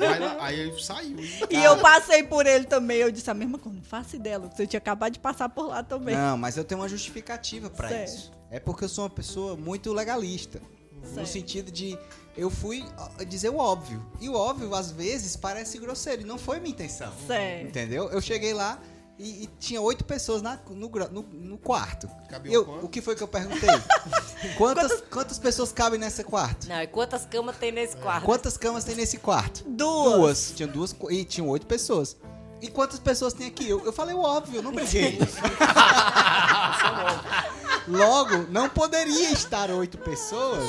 Aí, lá- aí ele saiu.
E eu passei por ele também. Eu disse a mesma coisa. Não faço ideia, Lucas. Eu tinha acabado de passar por lá também.
não, mas eu tenho uma justificativa pra
Certo.
isso. É porque eu sou uma pessoa muito legalista. No
Certo.
sentido de eu fui dizer o óbvio. E o óbvio, às vezes, parece grosseiro. E não foi minha intenção.
Certo.
Entendeu? Eu cheguei lá e, e tinha oito pessoas na- no, no- no quarto. Eu,
quanto?
o que foi que eu perguntei? quantas, quantas pessoas cabem nesse quarto?
Não, e quantas camas tem nesse quarto?
Quantas camas tem nesse quarto?
Duas.
Duas. Tinha duas e tinham oito pessoas. E quantas pessoas tem aqui? Eu, eu falei o óbvio, eu não briguei. Logo, não poderia estar oito pessoas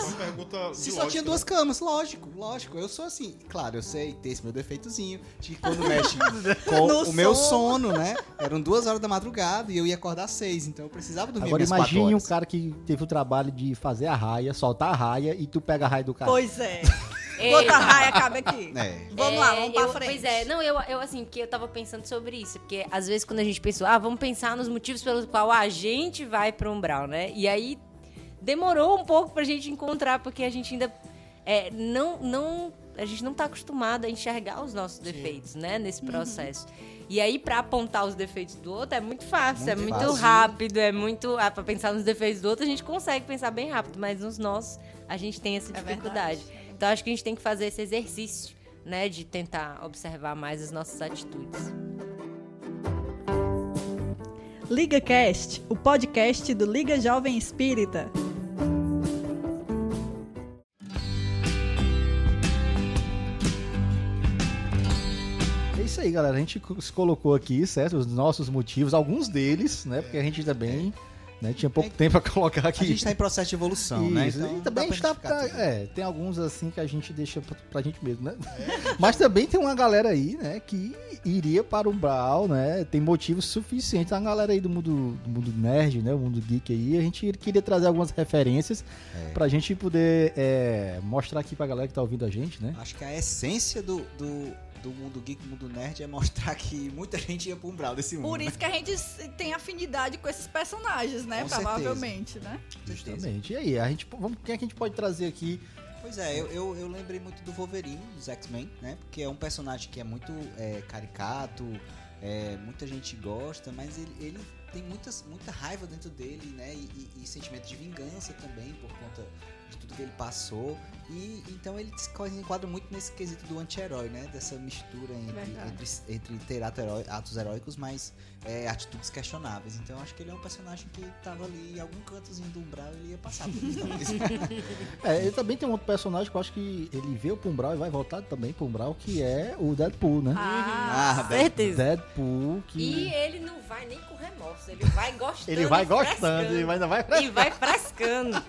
de
se só
lógica,
tinha duas camas. Lógico, lógico. Eu sou assim. Claro, eu sei ter esse meu defeitozinho. De que quando mexe com
No
o meu
sono.
sono, né? Eram duas horas da madrugada e eu ia acordar às seis. Então eu precisava dormir
Agora imagine um cara que teve o trabalho de fazer a raia, soltar a raia e tu pega a raia do cara.
Pois é. Outra raia cabe aqui.
É.
Vamos lá,
É,
vamos pra
eu-
frente.
Pois é, não, eu, eu assim, porque eu tava pensando sobre isso, porque às vezes quando a gente pensa, ah, vamos pensar nos motivos pelos quais a gente vai pro Umbral, né? E aí demorou um pouco pra gente encontrar, porque a gente ainda é, não, não a gente não tá acostumado a enxergar os nossos defeitos, né, nesse processo. E aí, pra apontar os defeitos do outro, é muito fácil, é
Muito
muito
fácil.
rápido, é muito. Ah, pra pensar nos defeitos do outro, a gente consegue pensar bem rápido, mas nos nossos, a gente tem essa
É
dificuldade.
verdade.
Então, acho que a gente tem que fazer esse exercício, né, de tentar observar mais as nossas atitudes.
Liga Cast, o podcast do Liga Jovem Espírita.
É isso aí, galera. A gente se colocou aqui, certo? Os nossos motivos, alguns deles, né? Porque a gente também né, tinha pouco tempo pra colocar aqui.
A gente tá em processo de evolução, né?
Isso,
Então,
e também a
pra
tá, é, tem alguns assim que a gente deixa pra, pra gente mesmo, né? Mas também tem uma galera aí, né, que iria para o Umbral, né? Tem motivos suficientes. A galera aí do mundo, do mundo nerd, né? O mundo geek aí, a gente queria trazer algumas referências
É.
pra gente poder é, mostrar aqui pra galera que tá ouvindo a gente, né?
Acho que a essência do, do, do mundo geek, mundo nerd é mostrar que muita gente ia pro umbral desse mundo.
Por
né?
isso que a gente tem afinidade com esses personagens, né?
Com certeza.
Provavelmente, né?
Certeza.
Justamente. E aí, a gente, vamos, quem é que a gente pode trazer aqui?
Pois é, eu, eu, eu lembrei muito do Wolverine, dos X-Men, né? Porque é um personagem que é muito é, caricato, é, muita gente gosta, mas ele, ele tem muitas, muita raiva dentro dele, né? E, e- e sentimento de vingança também, por conta de tudo que ele passou. E então ele se enquadra muito nesse quesito do anti-herói, né? Dessa mistura entre, entre, entre ter atos heróicos, mas é, atitudes questionáveis. Então eu acho que ele é um personagem que tava ali em algum cantozinho do umbral ele ia passar por isso. talvez.
É, ele também tem um outro personagem que eu acho que ele veio pro Umbral e vai voltar também pro Umbral, que é o Deadpool, né?
Ah,
Ah,
Certeza.
Deadpool, que...
E ele não vai nem com remorso, ele vai gostando.
Ele vai
e
gostando, ele ainda vai
E vai frescando.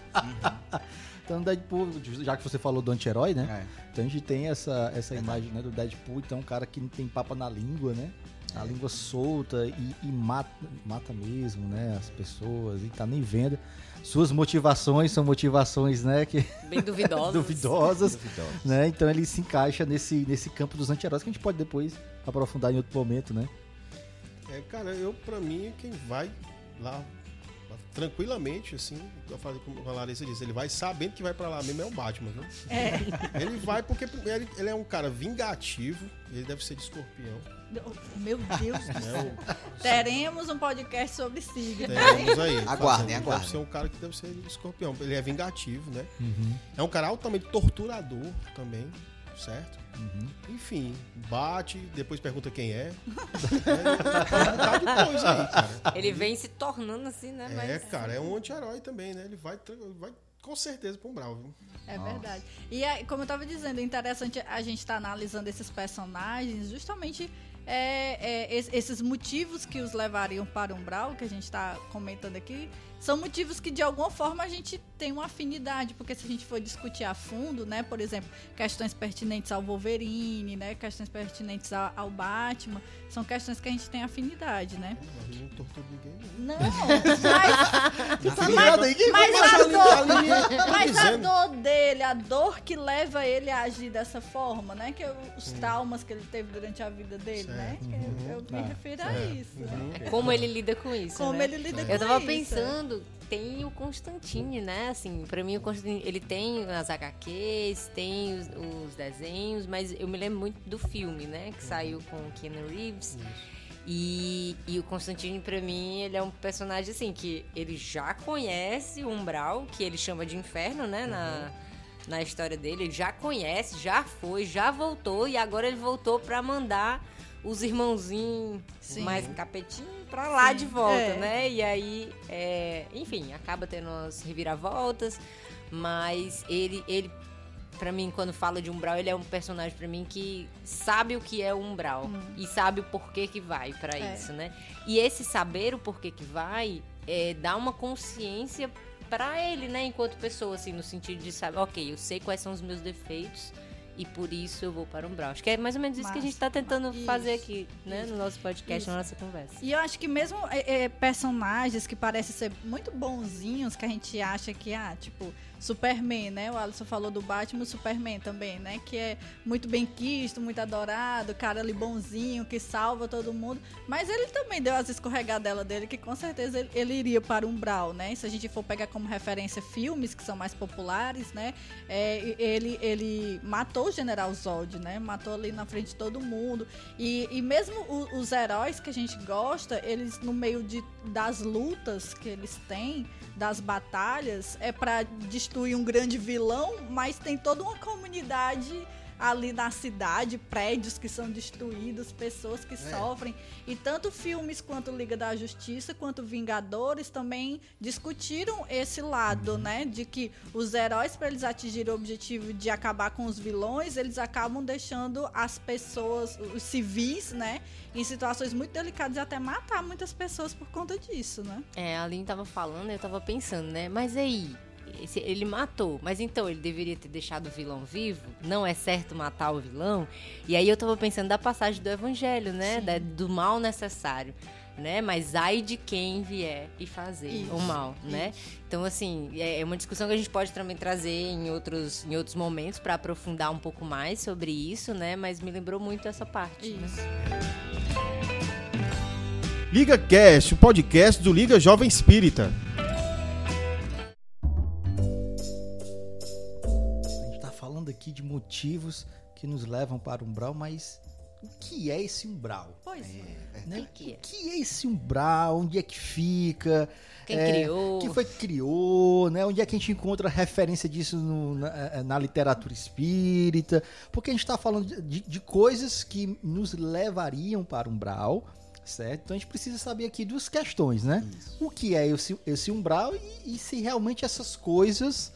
Então, Deadpool, já que você falou do anti-herói, né?
É.
Então a gente tem essa, essa imagem né, do Deadpool, então um cara que não tem papa na língua, né? A língua solta e, e mata, mata mesmo, né? As pessoas e tá nem vendo. Suas motivações são motivações, né? Que,
Bem duvidosas.
duvidosas,
Duvidoso.
né? Então ele se encaixa nesse, nesse campo dos anti-heróis que a gente pode depois aprofundar em outro momento, né?
É, cara, eu, pra mim, quem vai lá tranquilamente, assim, eu falei como a Larissa disse, ele vai sabendo que vai pra lá mesmo é o Batman, viu?
é.
Ele vai porque ele, ele é um cara vingativo, ele deve ser de escorpião.
Meu Deus do céu.
Né?
Teremos um podcast sobre signos.
O, temos aí.
Aguardem, aguardem.
Deve ser um cara que deve ser de escorpião. Ele é vingativo, né?
Uhum,
É um cara altamente torturador também, certo?
uhum.
Enfim, bate, depois pergunta quem é. é um coisa aí, cara.
Ele vem se tornando assim, né?
É,
Mas-
cara, é um anti-herói também, né? Ele vai, vai com certeza pra um bravo, viu?
É verdade. E aí, como eu tava dizendo, é interessante a gente estar analisando esses personagens, justamente é, é, es- esses motivos que os levariam para o Umbral, que a gente está comentando aqui, são motivos que de alguma forma a gente tem uma afinidade, porque se a gente for discutir a fundo, né, por exemplo, questões pertinentes ao Wolverine, né, questões pertinentes a- ao Batman, são questões que a gente tem afinidade, né?
Mas não tortura ninguém, não.
Não, mas
que
Mas
Mas
a dor, mas a dor dele, a dor que leva ele a agir dessa forma, né? Que os traumas que ele teve durante a vida dele, né?
Certo.
Que eu, eu me
Ah,
refiro a isso.
Uhum.
né?
Como ele lida com isso,
Como
né?
ele lida com
Eu tava
isso.
pensando, tem o Constantine, né? Assim, pra mim o Constantine, ele tem as HQs, tem os, os desenhos, mas eu me lembro muito do filme, né? Que saiu com o Keanu Reeves. E, e o Constantine, pra mim, ele é um personagem assim, que ele já conhece o Umbral, que ele chama de inferno, né? Na, na história dele. Ele já conhece, já foi, já voltou, e agora ele voltou pra mandar os irmãozinhos
Sim.
mais capetinho pra lá
Sim,
de volta,
é.
né? E aí, é, enfim, acaba tendo umas reviravoltas, mas ele, ele Pra mim, quando fala de Umbral, ele é um personagem pra mim que sabe o que é Umbral e sabe o porquê que vai pra
É.
isso, né? E esse saber o porquê que vai é, dá uma consciência pra ele, né, enquanto pessoa, assim, no sentido de saber, ok, eu sei quais são os meus defeitos e por isso eu vou para o Umbral. Acho que é mais ou menos isso que a gente
Massa.
tá tentando fazer aqui, né,
Isso.
no nosso podcast,
Isso.
na nossa conversa.
E eu acho que mesmo é, é, personagens que parecem ser muito bonzinhos, que a gente acha que, ah, tipo, Superman, né? O Alisson falou do Batman, o Superman também, né? Que é muito bem quisto, muito adorado, cara ali bonzinho, que salva todo mundo. Mas ele também deu as escorregadelas dele, que com certeza ele, ele iria para o Umbral, né? Se a gente for pegar como referência filmes que são mais populares, né? É, ele, ele matou matou o General Zod, né? Matou ali na frente de todo mundo. E, e mesmo o, os heróis que a gente gosta, eles no meio de, das lutas que eles têm, das batalhas, é para destruir um grande vilão, mas tem toda uma comunidade ali na cidade, prédios que são destruídos, pessoas que é. sofrem. E tanto filmes quanto Liga da Justiça, quanto Vingadores também discutiram esse lado, uhum. né? De que os heróis, para eles atingirem o objetivo de acabar com os vilões, eles acabam deixando as pessoas, os civis, né? Em situações muito delicadas e até matar muitas pessoas por conta disso, né?
É, a Aline tava falando, eu tava pensando, né? Mas aí, ele matou, mas então ele deveria ter deixado o vilão vivo? Não é certo matar o vilão? E aí eu tava pensando da passagem do evangelho, né? Da, do mal necessário. Né? Mas ai de quem vier e fazer isso, o mal, né? Então, assim, é, é uma discussão que a gente pode também trazer em outros, em outros momentos para aprofundar um pouco mais sobre isso, né? Mas me lembrou muito essa parte. Né?
Liga Cast, o podcast do Liga Jovem Espírita.
Aqui de motivos que nos levam para o umbral, mas o que é esse umbral?
Pois é.
Né? O que é esse umbral? Onde é que fica?
Quem é, criou?
Quem foi que criou? Né? Onde é que a gente encontra referência disso no, na, é, na, literatura espírita? Porque a gente está falando de, de, coisas que nos levariam para o umbral, certo? Então a gente precisa saber aqui duas questões, né? Isso. O que é esse, esse umbral e, e se realmente essas coisas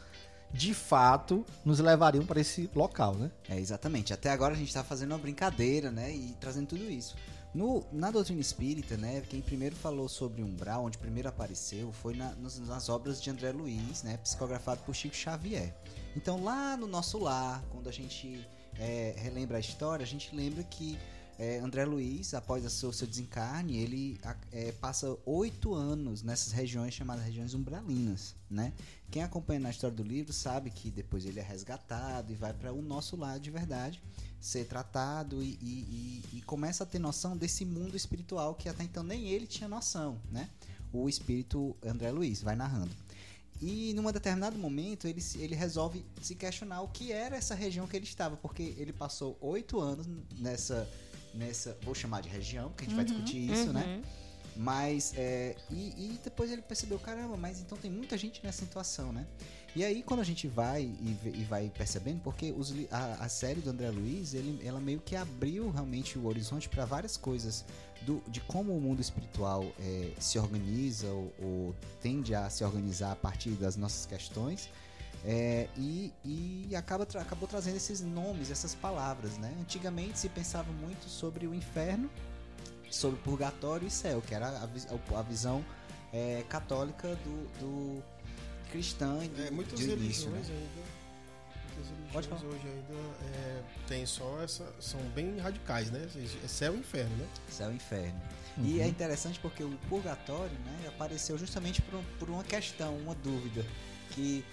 de fato nos levariam para esse local, né?
É, exatamente. Até agora a gente está fazendo uma brincadeira, né? E trazendo tudo isso. No, na doutrina espírita, né, quem primeiro falou sobre umbral, onde primeiro apareceu, foi na, nas, nas, obras de André Luiz, né, psicografado por Chico Xavier. Então, lá no nosso lar, quando a gente é, relembra a história, a gente lembra que é, André Luiz, após o seu, seu desencarne, ele é, passa oito anos nessas regiões chamadas regiões umbralinas, né? Quem acompanha na história do livro sabe que depois ele é resgatado e vai para o nosso lado de verdade, ser tratado e, e, e, e, começa a ter noção desse mundo espiritual que até então nem ele tinha noção, né? O espírito André Luiz vai narrando. E num determinado momento ele, ele resolve se questionar o que era essa região que ele estava, porque ele passou oito anos nessa nessa, vou chamar de região, porque a gente uhum, vai discutir isso, né? uhum. né? Mas, é, e, e, depois ele percebeu, caramba, mas então tem muita gente nessa situação, né? E aí, quando a gente vai e, e vai percebendo, porque os, a, a, série do André Luiz, ele, ela meio que abriu realmente o horizonte para várias coisas do, de como o mundo espiritual é, se organiza ou, ou, tende a se organizar a partir das nossas questões. É, e, e acaba tra acabou trazendo esses nomes, essas palavras, né? Antigamente se pensava muito sobre o inferno, sobre purgatório e céu, que era a, a visão é, católica do, do cristã
é, muitas de início, religiões né? ainda, muitas religiões hoje ainda é, tem só essa, são bem radicais, né? É céu e inferno, né?
Céu e inferno. Uhum. E é interessante porque o purgatório, né, apareceu justamente por, por uma questão, uma dúvida que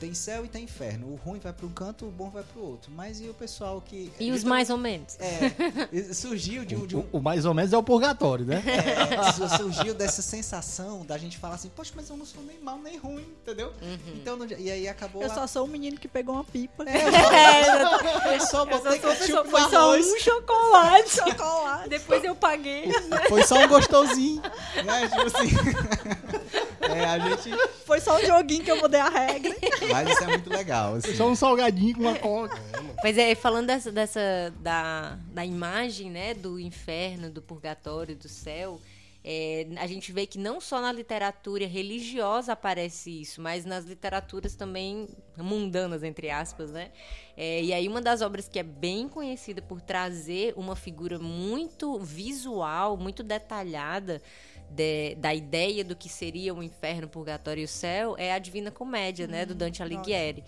tem céu e tem inferno. O ruim vai para um canto, o bom vai para o outro. Mas e o pessoal que.
E os mais ou menos?
É. Surgiu de um. De um...
O, o, mais ou menos é o purgatório, né?
É, surgiu dessa sensação da gente falar assim, poxa, mas eu não sou nem mal nem ruim, entendeu? Uhum. Então, e aí acabou.
Eu só sou um menino que pegou uma pipa.
É, eu, eu só botei eu só
Foi só um chocolate. chocolate. Depois eu paguei.
Foi só um gostosinho.
Né? Tipo assim. É, a gente.
Foi só um joguinho que eu mudei a regra.
Mas isso é muito legal. Assim.
Só um salgadinho com uma coca.
Mas é, falando dessa, dessa da, da imagem, né, do inferno, do purgatório, do céu. É, a gente vê que não só na literatura religiosa aparece isso, mas nas literaturas também mundanas, entre aspas, né? É, e aí uma das obras que é bem conhecida por trazer uma figura muito visual, muito detalhada de, da ideia do que seria o inferno, o purgatório e o céu é a Divina Comédia, né, do hum, Dante Alighieri.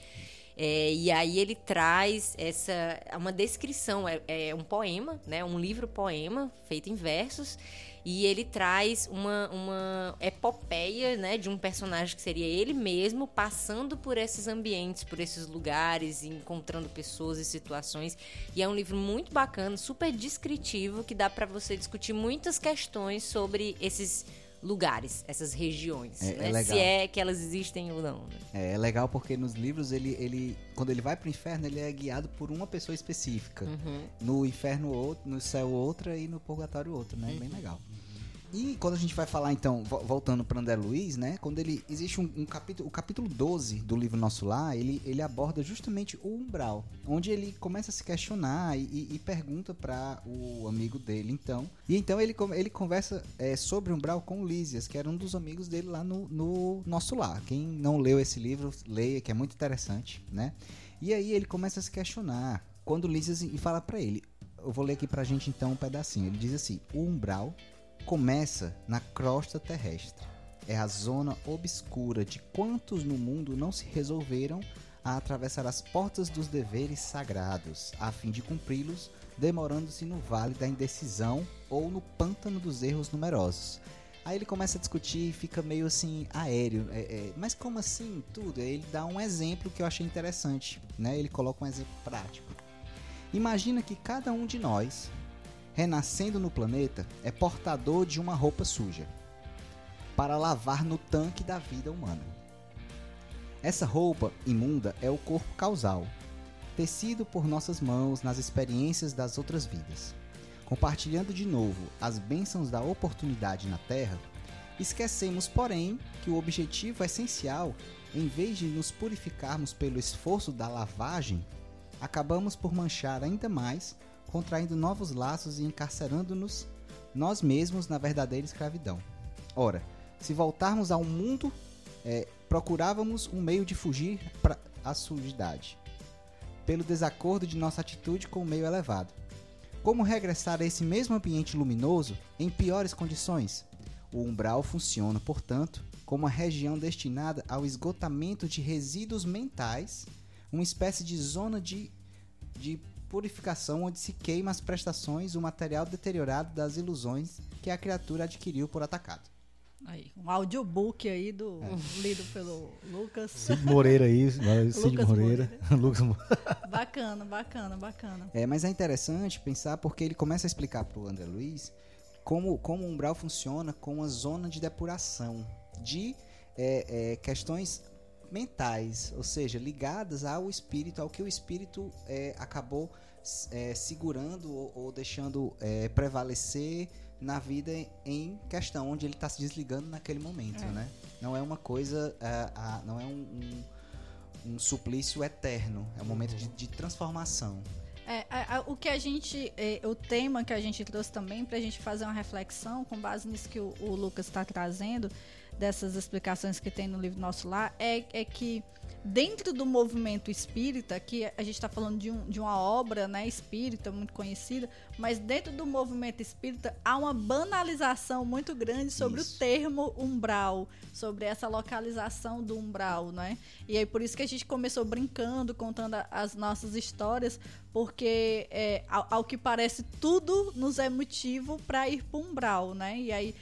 É, e aí ele traz essa uma descrição, é, é, um poema, né, um livro poema feito em versos e ele traz uma, uma epopeia né, de um personagem que seria ele mesmo passando por esses ambientes, por esses lugares, encontrando pessoas e situações. E é um livro muito bacana, super descritivo, que dá para você discutir muitas questões sobre esses lugares, essas regiões,
É- é
né?
legal.
Se é que elas existem ou não. né?
É, é legal porque nos livros ele, ele quando ele vai pro inferno ele é guiado por uma pessoa específica.
Uhum.
No inferno outro, no céu outra e no purgatório outra, né? Bem legal. E quando a gente vai falar então, vo- voltando para André Luiz, né? Quando ele existe um, um capítulo, o capítulo 12 do livro Nosso Lar, ele, ele aborda justamente o umbral, onde ele começa a se questionar e, e- e pergunta para o amigo dele, então. E então ele, ele conversa é, sobre o umbral com o Lísias, que era um dos amigos dele lá no, no Nosso Lar. Quem não leu esse livro, leia, que é muito interessante, né? E aí ele começa a se questionar. Quando Lísias e fala para ele, eu vou ler aqui pra gente então um pedacinho. Ele diz assim: "O umbral começa na crosta terrestre. É a zona obscura de quantos no mundo não se resolveram a atravessar as portas dos deveres sagrados, a fim de cumpri-los, demorando-se no vale da indecisão ou no pântano dos erros numerosos. Aí ele começa a discutir e fica meio assim aéreo. é, é, mas como assim tudo? Ele dá um exemplo que eu achei interessante. Né? Ele coloca um exemplo prático. Imagina que cada um de nós, renascendo no planeta, é portador de uma roupa suja para lavar no tanque da vida humana. Essa roupa imunda é o corpo causal, tecido por nossas mãos nas experiências das outras vidas. Compartilhando de novo as bênçãos da oportunidade na Terra, esquecemos, porém, que o objetivo essencial, em vez de nos purificarmos pelo esforço da lavagem, acabamos por manchar ainda mais, contraindo novos laços e encarcerando-nos nós mesmos na verdadeira escravidão. Ora, se voltarmos ao mundo, eh, procurávamos um meio de fugir para a sujidade, pelo desacordo de nossa atitude com o meio elevado. Como regressar a esse mesmo ambiente luminoso em piores condições? O umbral funciona, portanto, como uma região destinada ao esgotamento de resíduos mentais, uma espécie de zona de, de purificação onde se queima as prestações, o material deteriorado das ilusões que a criatura adquiriu por atacado.
Aí, um audiobook aí do lido pelo Lucas.
Cid Moreira aí, Cid
Lucas
Moreira. Lucas Mo-
Bacana, bacana, bacana.
É, mas é interessante pensar porque ele começa a explicar para o André Luiz como, como o umbral funciona com uma zona de depuração de é, é, questões mentais, ou seja, ligadas ao espírito, ao que o espírito é, acabou é, segurando ou, ou deixando é, prevalecer na vida em questão, onde ele está se desligando naquele momento,
É.
né? Não é uma coisa, ah, ah, não é um, um, um suplício eterno, é um momento de, de transformação.
É, a- a- o que a gente, é, o tema que a gente trouxe também para a gente fazer uma reflexão com base nisso que o, o Lucas está trazendo dessas explicações que tem no livro Nosso Lar é, é que dentro do movimento espírita, que a gente está falando de, um- de uma obra né, espírita muito conhecida, mas dentro do movimento espírita há uma banalização muito grande sobre
Isso.
o termo umbral, sobre essa localização do umbral, né? E aí por isso que a gente começou brincando, contando as nossas histórias, porque é, ao, ao que parece tudo nos é motivo para ir para umbral, né? E aí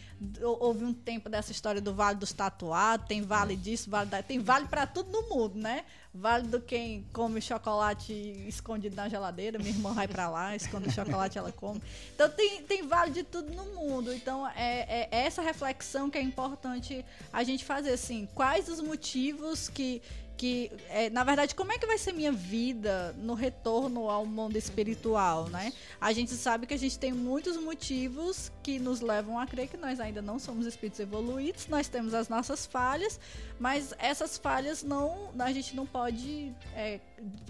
houve um tempo dessa história do Vale dos Tatuados, tem vale disso, vale da, tem vale para tudo no mundo, né? Vale do quem come chocolate escondido na geladeira, minha irmã vai para lá, esconde o chocolate, ela come. Então tem, tem vale de tudo no mundo. Então é, é essa reflexão que é importante a gente fazer assim, quais os motivos que que é, na verdade como é que vai ser minha vida no retorno ao mundo espiritual, né? A gente sabe que a gente tem muitos motivos que nos levam a crer que nós ainda não somos espíritos evoluídos, nós temos as nossas falhas, mas essas falhas não, a gente não pode é,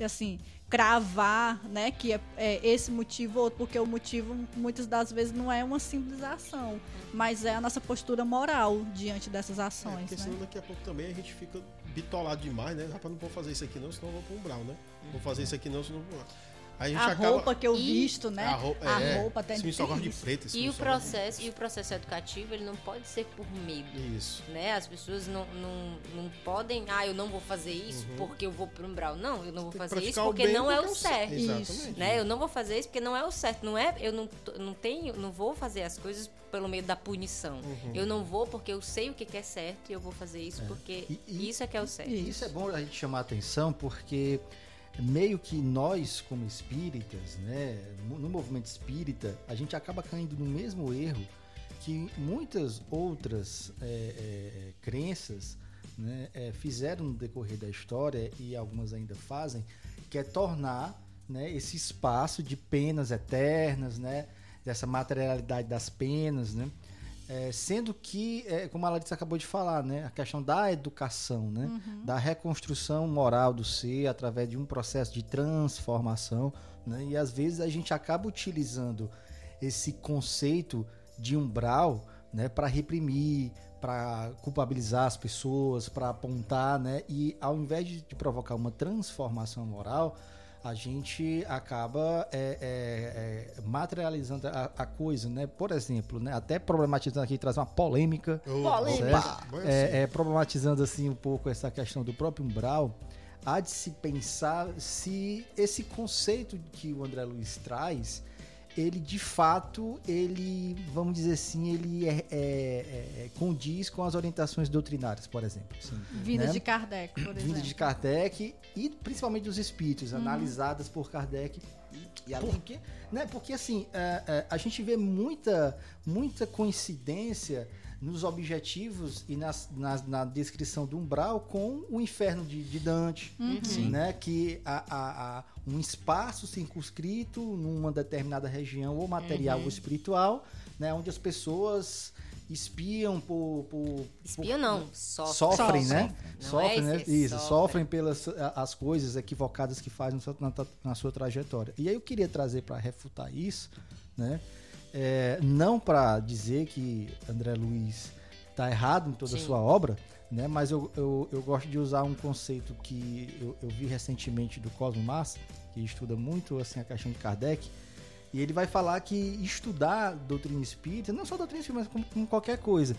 assim cravar, né, que é, é esse motivo ou outro, porque o motivo muitas das vezes não é uma simples ação, mas é a nossa postura moral diante dessas
É,
ações,
porque
né?
senão daqui a pouco também a gente fica bitolado demais, né? Rapaz, não vou fazer isso aqui não, senão eu vou pro umbral, né? Vou fazer isso aqui não, senão eu vou... A gente
A
acaba...
roupa que eu
E
visto, né?
A roupa,
A
é,
roupa até
esse
de
menino só gosta de
isso.
preto.
E o
gosta de-
processo, e o processo educativo, ele não pode ser por medo.
Isso.
Né? As pessoas não, não, não podem, ah, eu não vou fazer isso porque eu vou pro umbral. Não, eu não vou
Uhum.
Fazer isso porque não é
porque
o certo.
Exatamente.
Né? Eu não vou fazer isso porque não é o certo. Não é, eu não, não tenho, não vou fazer as coisas pelo medo da punição.
Uhum.
Eu não vou porque eu sei o que é certo e eu vou fazer isso porque
E- e-
isso é que é o certo.
E isso é bom a gente chamar a atenção porque meio que nós como espíritas, né, no movimento espírita, a gente acaba caindo no mesmo erro que muitas outras é, é, crenças né, é, fizeram no decorrer da história e algumas ainda fazem, que é tornar né, esse espaço de penas eternas, né, dessa materialidade das penas, né, é, sendo que, é, como a Larissa acabou de falar, né, a questão da educação, né, uhum. da reconstrução moral do ser através de um processo de transformação, né, e às vezes a gente acaba utilizando esse conceito de umbral né, para reprimir, para culpabilizar as pessoas, para apontar, né, e ao invés de, de provocar uma transformação moral, a gente acaba é, é, é, materializando a, a, coisa, né? Por exemplo, né? até problematizando aqui, traz uma polêmica.
Polêmica!
É, é, problematizando assim um pouco essa questão do próprio umbral, há de se pensar se esse conceito que o André Luiz traz ele de fato, ele, vamos dizer assim, ele é, é, é, é condiz com as orientações doutrinárias, por exemplo. Sim.
Vinda né? de Kardec, por exemplo.
Vinda de Kardec e principalmente dos espíritos, uhum. analisadas por Kardec. E, e porque, né, porque assim, a, é, a, a gente vê muita, muita coincidência nos objetivos e nas, nas, na descrição do umbral com o inferno de, de Dante, uhum. né? Que há, há, há, um espaço circunscrito numa determinada região, ou material uhum. ou espiritual, né? Onde as pessoas espiam por. por
Espiam por, não, sofrem.
Sofrem, né? Não é sofrem, é né? Isso, sofrem. sofrem pelas as coisas equivocadas que fazem na, na sua trajetória. E aí eu queria trazer para refutar isso, né? É, não para dizer que André Luiz está errado em toda Sim. a sua obra, né? mas eu, eu, eu, gosto de usar um conceito que eu, eu, vi recentemente do Cosmo Massa, que estuda muito assim, a questão de Kardec, e ele vai falar que estudar doutrina espírita, não só doutrina espírita, mas como, como qualquer coisa,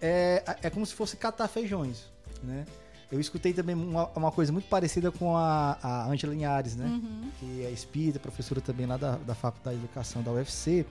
é, é como se fosse catar feijões. Né? Eu escutei também uma, uma, coisa muito parecida com a, a Angela Linhares, né? Uhum. que é espírita, professora também lá da, da Faculdade de Educação da UFC.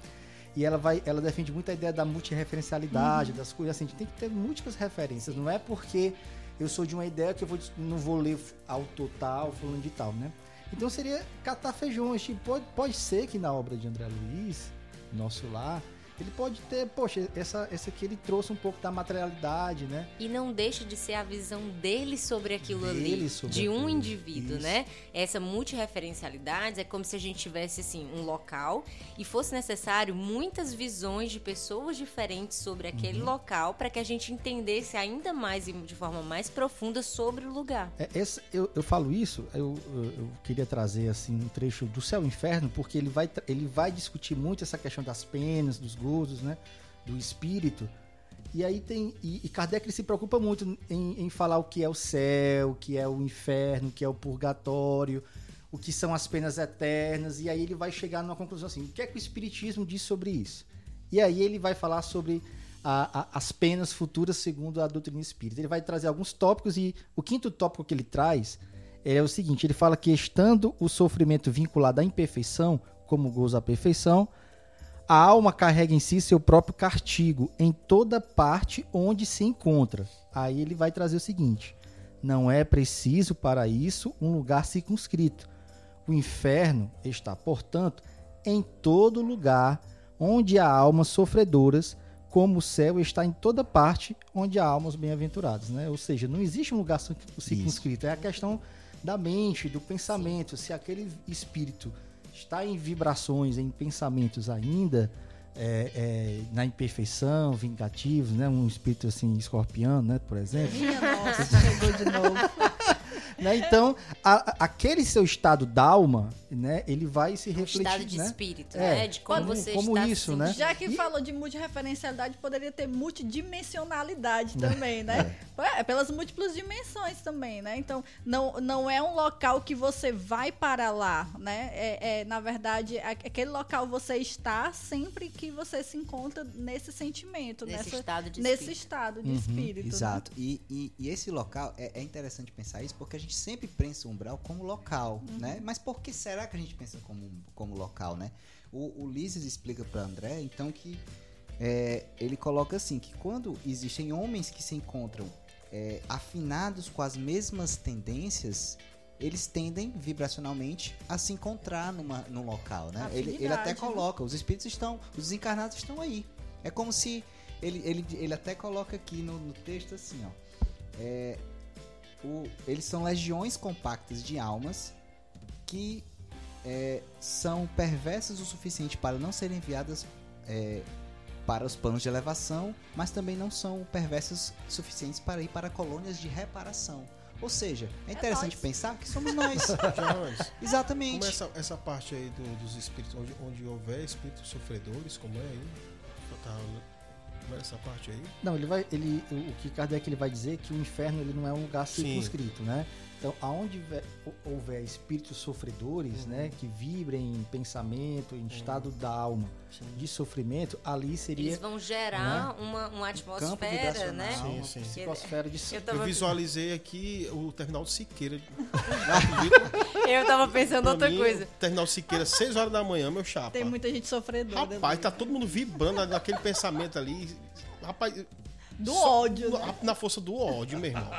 E ela vai, ela defende muito a ideia da multireferencialidade, uhum. das coisas assim, a gente tem que ter múltiplas referências, não é porque eu sou de uma ideia que eu vou, não vou ler ao total, falando de tal, né? Então seria catar feijões, tipo, pode, pode ser que na obra de André Luiz, nosso lá, ele pode ter, poxa, essa, essa aqui ele trouxe um pouco da materialidade, né?
E não deixa de ser a visão dele sobre aquilo dele ali, sobre de um indivíduo, Isso. né? Essa multireferencialidade é como se a gente tivesse assim um local e fosse necessário muitas visões de pessoas diferentes sobre aquele uhum. local para que a gente entendesse ainda mais e de forma mais profunda sobre o lugar.
É, esse, eu, eu falo isso, eu, eu, eu queria trazer assim um trecho do Céu e Inferno porque ele vai ele vai discutir muito essa questão das penas, dos gostos né? Do espírito. E aí tem. E, e Kardec se preocupa muito em, em, falar o que é o céu, o que é o inferno, o que é o purgatório, o que são as penas eternas. E aí ele vai chegar numa conclusão assim: o que é que o Espiritismo diz sobre isso? E aí ele vai falar sobre a, a, as penas futuras segundo a doutrina espírita. Ele vai trazer alguns tópicos e o quinto tópico que ele traz é o seguinte: ele fala que estando o sofrimento vinculado à imperfeição, como gozo à perfeição, a alma carrega em si seu próprio castigo em toda parte onde se encontra. Aí ele vai trazer o seguinte: não é preciso para isso um lugar circunscrito. O inferno está, portanto, em todo lugar onde há almas sofredoras, como o céu está em toda parte onde há almas bem-aventuradas. Né? Ou seja, não existe um lugar circunscrito. Isso. É a questão da mente, do pensamento. Se aquele espírito está em vibrações, em pensamentos ainda, é, é, na imperfeição, vingativos, né? Um espírito assim, escorpião, né? Por exemplo.
Minha nossa, chegou de novo.
Né? Então, a, aquele seu estado d'alma, né? Ele vai se refletir,
Estado de
né?
espírito, é, né? De como, como você
como
está
isso, né?
Já que e... falou de multireferencialidade, poderia ter multidimensionalidade também, né? É. é. pelas múltiplas dimensões também, né? Então, não, não é um local que você vai para lá, né? É, é, na verdade, aquele local você está sempre que você se encontra nesse sentimento,
nesse
nessa,
estado de
nesse
espírito.
estado de uhum, espírito. Né?
Exato. Né? E, e, e, esse local, é, é interessante pensar isso, porque a gente gente sempre pensa o umbral como local, uhum. né? Mas por que será que a gente pensa como, como local, né? O, o Lises explica para André, então, que é, ele coloca assim, que quando existem homens que se encontram é, afinados com as mesmas tendências, eles tendem vibracionalmente a se encontrar numa, num local, né? Ele, ele, até né? coloca, os espíritos estão, os desencarnados estão aí. É como se ele, ele, ele até coloca aqui no, no texto assim, ó. É, o, eles são legiões compactas de almas que é, são perversas o suficiente para não serem enviadas é, para os planos de elevação, mas também não são perversas suficientes para ir para colônias de reparação. Ou seja, é interessante
nós.
pensar que somos nós.
Jones,
Exatamente.
como é essa, essa parte aí do- dos espíritos, onde, onde houver espíritos sofredores, como é aí? Tá, é essa parte aí?
Não, ele vai, ele, o que Kardec ele vai dizer é que o inferno ele não é um lugar
Sim.
circunscrito, né? Então, aonde houver, espíritos sofredores, né, que vibrem em pensamento, em estado da alma de sofrimento, ali seria
Eles vão gerar uma, uma atmosfera,
vibracional.
né?
Sim, sim.
psicosfera de
Eu
Eu
tava,
visualizei aqui o terminal de Siqueira.
eu tava pensando
Pra
outra
mim,
coisa.
o Terminal de Siqueira, 6 horas da manhã, meu chapa.
Tem muita gente sofredora.
Rapaz, tá todo mundo vibrando naquele pensamento ali. Rapaz,
Do
só-
ódio, né?
na, na força do ódio, meu irmão.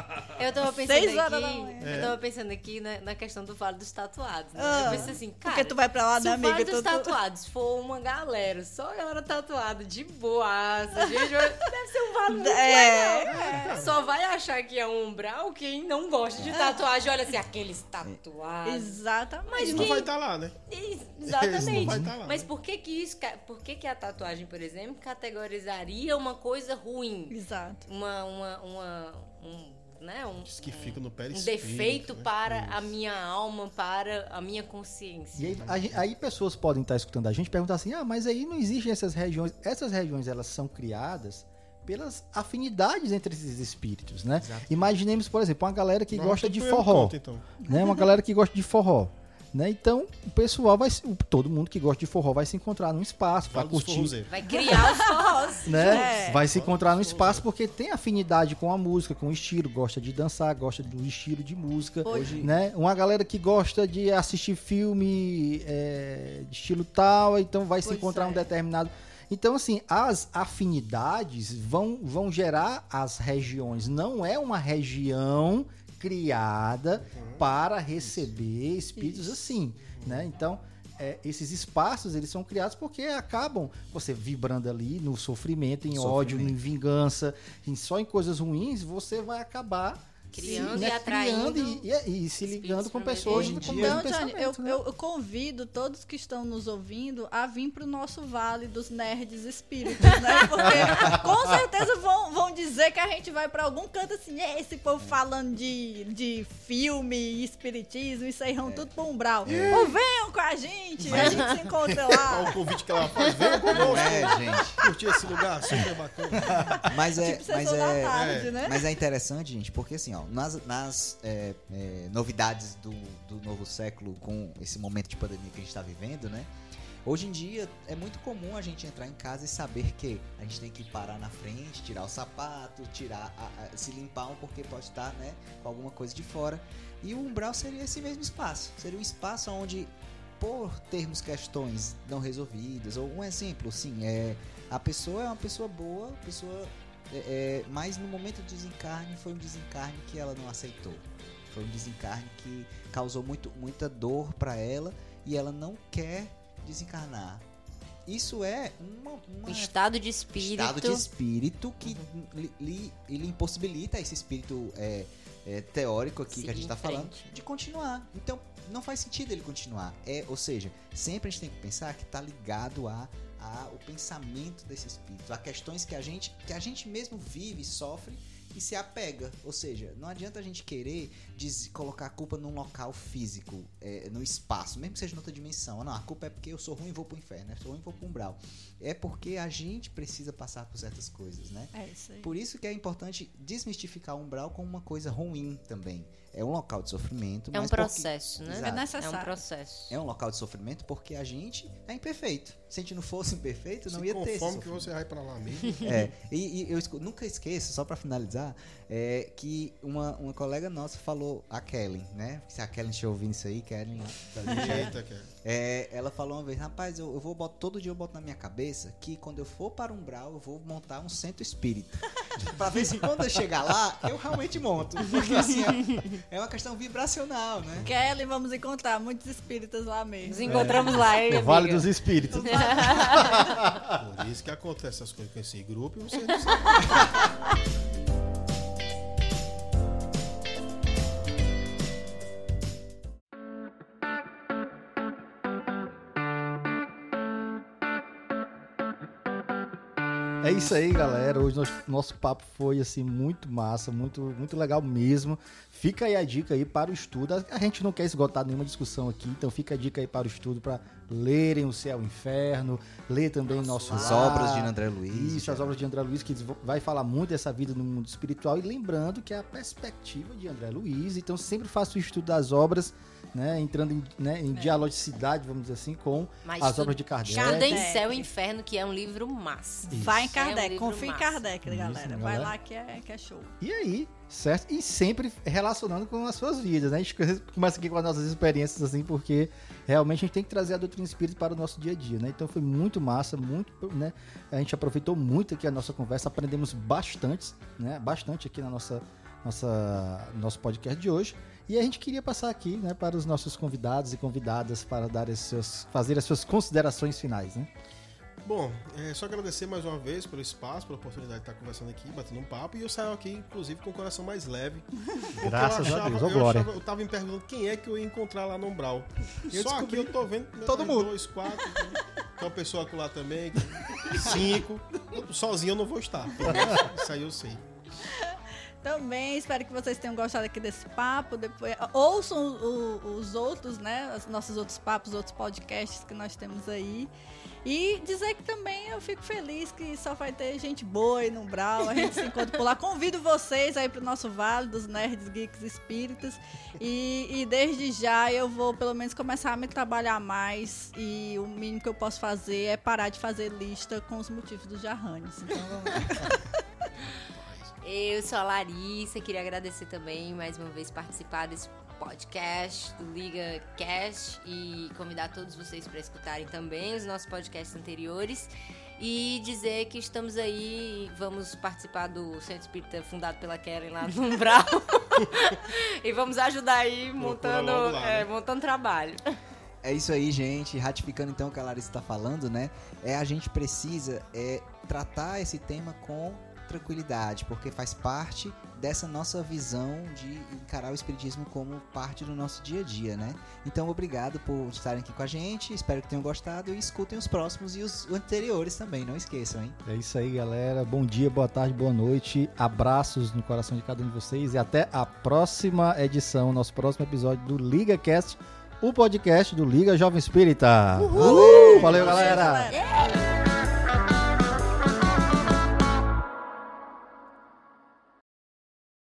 Eu tava pensando
Seis horas da
aqui.
manhã.
Eu tava pensando aqui na, na questão do Vale dos Tatuados. Né?
Ah,
eu pensei assim, cara.
Porque tu vai pra lá,
se
né,
o
amiga?
Vale dos
Tu- tu-
Tatuados for uma galera, só a galera tatuada de gente, deve ser um vale muito
É,
legal. Só vai achar que é um umbral quem não gosta de tatuagem. Olha assim, aqueles
É.
tatuados.
Exatamente.
Mas
Não
quem-
vai estar lá, né?
Exatamente.
não vai tá lá,
Mas
né?
por que que isso, por que que a tatuagem, por exemplo, categorizaria uma coisa ruim?
Exato.
Uma, uma, uma, um, né, um,
Diz que fica no
um
perispírito.
defeito
né?
para a
Isso.
minha alma, para a minha consciência.
E aí, a aí pessoas podem estar escutando a gente e perguntar assim: ah, mas aí não existem essas regiões. Essas regiões elas são criadas pelas afinidades entre esses espíritos, né?
Exato.
Imaginemos, por exemplo, uma galera que gosta de forró,
conto, então.
né? Uma galera que gosta de forró. Né? Então, o pessoal vai se- todo mundo que gosta de forró vai se encontrar num espaço para curtir.
Vai criar os forrós.
né?
É.
Vai se encontrar no espaço porque tem afinidade com a música, com o estilo, gosta de dançar, gosta do estilo de música,
Hoje-
né? Uma galera que gosta de assistir filme é, de estilo tal, então vai se
Pois
encontrar
é.
um determinado. Então, assim, as afinidades vão, vão gerar as regiões. Não é uma região criada para receber espíritos assim, né? Então, é, esses espaços eles são criados porque acabam você vibrando ali no sofrimento, em ódio,
Sofrimento.
em vingança, em, só em coisas ruins, você vai acabar
Criando
se,
e atraindo
criando e, e- e se ligando com pessoas com o
dia-
mesmo
Então, Johnny, eu,
né?
eu- convido todos que estão nos ouvindo a vir pro nosso vale dos nerds espíritos, né? Porque com certeza vão, vão dizer que a gente vai pra algum canto assim, "É, esse povo falando de, de filme, espiritismo, isso aí vão tudo pro umbral. Ou venham com a gente, a gente se encontra lá.
o convite que ela faz? Venha
Não
conosco.
é, gente.
Curtir esse lugar super bacana.
Mas é,
Tipo
mas é,
tarde, né?
mas é interessante, gente, porque assim, ó, nas, nas é, é, novidades do, do novo século, com esse momento de pandemia que a gente está vivendo, né? Hoje em dia é muito comum a gente entrar em casa e saber que a gente tem que parar na frente, tirar o sapato, tirar, a- a- se limpar porque pode estar, né, com alguma coisa de fora. E o umbral seria esse mesmo espaço. Seria um espaço onde, por termos questões não resolvidas, ou um exemplo, sim, é a pessoa é uma pessoa boa, pessoa é, é, mas no momento do desencarne foi um desencarne que ela não aceitou. Foi um desencarne que causou muito, muita dor para ela e ela não quer desencarnar. Isso é uma, uma
Um estado de espírito.
estado de espírito que lhe, lhe- lhe impossibilita esse espírito é, é, teórico aqui que a gente está falando de continuar. Então não faz sentido ele continuar. É, ou seja, sempre a gente tem que pensar que está ligado a, a o pensamento desse espírito, a questões que a gente que a gente mesmo vive, sofre e se apega. Ou seja, não adianta a gente querer diz- colocar a culpa num local físico, é, no espaço, mesmo que seja em outra dimensão. Não, a culpa é porque eu sou ruim e vou pro inferno, eu sou ruim e vou pro umbral. É porque a gente precisa passar por certas coisas, né?
É isso aí.
Por isso que é importante desmistificar o umbral como uma coisa ruim também. É um local de sofrimento,
É um
mas porque-
processo, né?
Exato.
É
É um
necessário.
processo.
É um local de sofrimento porque a gente é imperfeito. Se a gente não fosse imperfeito, não
Se
ia ter
conforme que você vai pra lá mesmo.
É, e, e eu nunca esqueço, só pra finalizar, é, que uma, uma colega nossa falou, a Kellen, né? Se a Kellen estiver ouvindo isso aí, Kellen, tá ligado?
Eita, cara.
É, ela falou uma vez, rapaz, eu, eu vou botar todo dia eu boto na minha cabeça que quando eu for para o umbral, eu vou montar um centro espírita. Pra ver se quando eu chegar lá, eu realmente monto. Porque assim, é, é uma questão vibracional, né?
Kelly, vamos encontrar muitos espíritas lá mesmo.
Nos encontramos lá, hein,
O Vale dos Espíritos.
Por isso que acontece essas coisas com esse grupo e você não sabe.
isso aí, galera. Hoje nosso, nosso papo foi assim muito massa, muito muito legal mesmo. Fica aí a dica aí para o estudo. A gente não quer esgotar nenhuma discussão aqui, então fica a dica aí para o estudo para lerem o Céu e o Inferno, ler também nosso
As
lar.
obras de André Luiz.
Isso, as obras de André Luiz, que vai falar muito dessa vida no mundo espiritual. E lembrando que é a perspectiva de André Luiz, então sempre faça o estudo das obras, né, entrando em, né, em dialogicidade, vamos dizer assim, com
Mas
as obras de Kardec.
Kardec,
Kardec.
Céu e Inferno, que é um livro massa.
Isso.
Vai em
É um
Kardec, confia em. Kardec, galera.
Isso,
Vai
galera.
lá que é, que é show.
E aí, certo? E sempre relacionando com as suas vidas, né? A gente começa aqui com as nossas experiências, assim, porque realmente a gente tem que trazer a doutrina espírita para o nosso dia a dia, né? Então foi muito massa, muito, né? A gente aproveitou muito aqui a nossa conversa, aprendemos bastante, né? Bastante aqui na nossa, nossa nosso podcast de hoje. E a gente queria passar aqui, né, para os nossos convidados e convidadas para dar as suas, fazer as suas considerações finais, né?
Bom, é só agradecer mais uma vez pelo espaço, pela oportunidade de estar conversando aqui, batendo um papo. E eu saio aqui, inclusive, com o coração mais leve. Porque
Graças
eu
a
achava,
Deus, ô
eu,
glória.
achava- eu tava me perguntando quem é que eu ia encontrar lá no Umbral.
Eu
Só aqui eu tô vendo
todo
tem
mundo.
dois, quatro. Tem uma pessoa lá também, cinco. Sozinho eu não vou estar. Isso aí eu sei.
Também espero que vocês tenham gostado aqui desse papo. Depois, ouçam o- o- os outros, né? Os nossos outros papos, outros podcasts que nós temos aí. E dizer que também eu fico feliz que só vai ter gente boa aí no Brau. A gente se encontra por lá. Convido vocês aí pro nosso Vale dos Nerds, Geeks Espíritas. E, e desde já eu vou pelo menos começar a me trabalhar mais. E o mínimo que eu posso fazer é parar de fazer lista com os motivos dos jarranes. Então vamos lá.
Eu sou a Larissa, queria agradecer também mais uma vez participar desse podcast do Liga Cast e convidar todos vocês para escutarem também os nossos podcasts anteriores e dizer que estamos aí vamos participar do Centro Espírita fundado pela Karen lá no Umbral e vamos ajudar aí montando,
lá,
é,
né?
montando trabalho.
É isso aí, gente. Ratificando então o que a Larissa está falando, né? É a gente precisa é, tratar esse tema com tranquilidade, porque faz parte dessa nossa visão de encarar o espiritismo como parte do nosso dia a dia, né? Então, obrigado por estarem aqui com a gente. Espero que tenham gostado e escutem os próximos e os anteriores também. Não esqueçam, hein?
É isso aí, galera. Bom dia, boa tarde, boa noite. Abraços no coração de cada um de vocês e até a próxima edição, nosso próximo episódio do Liga Cast, o podcast do Liga Jovem Espírita. Uhul! Valeu, galera.
galera.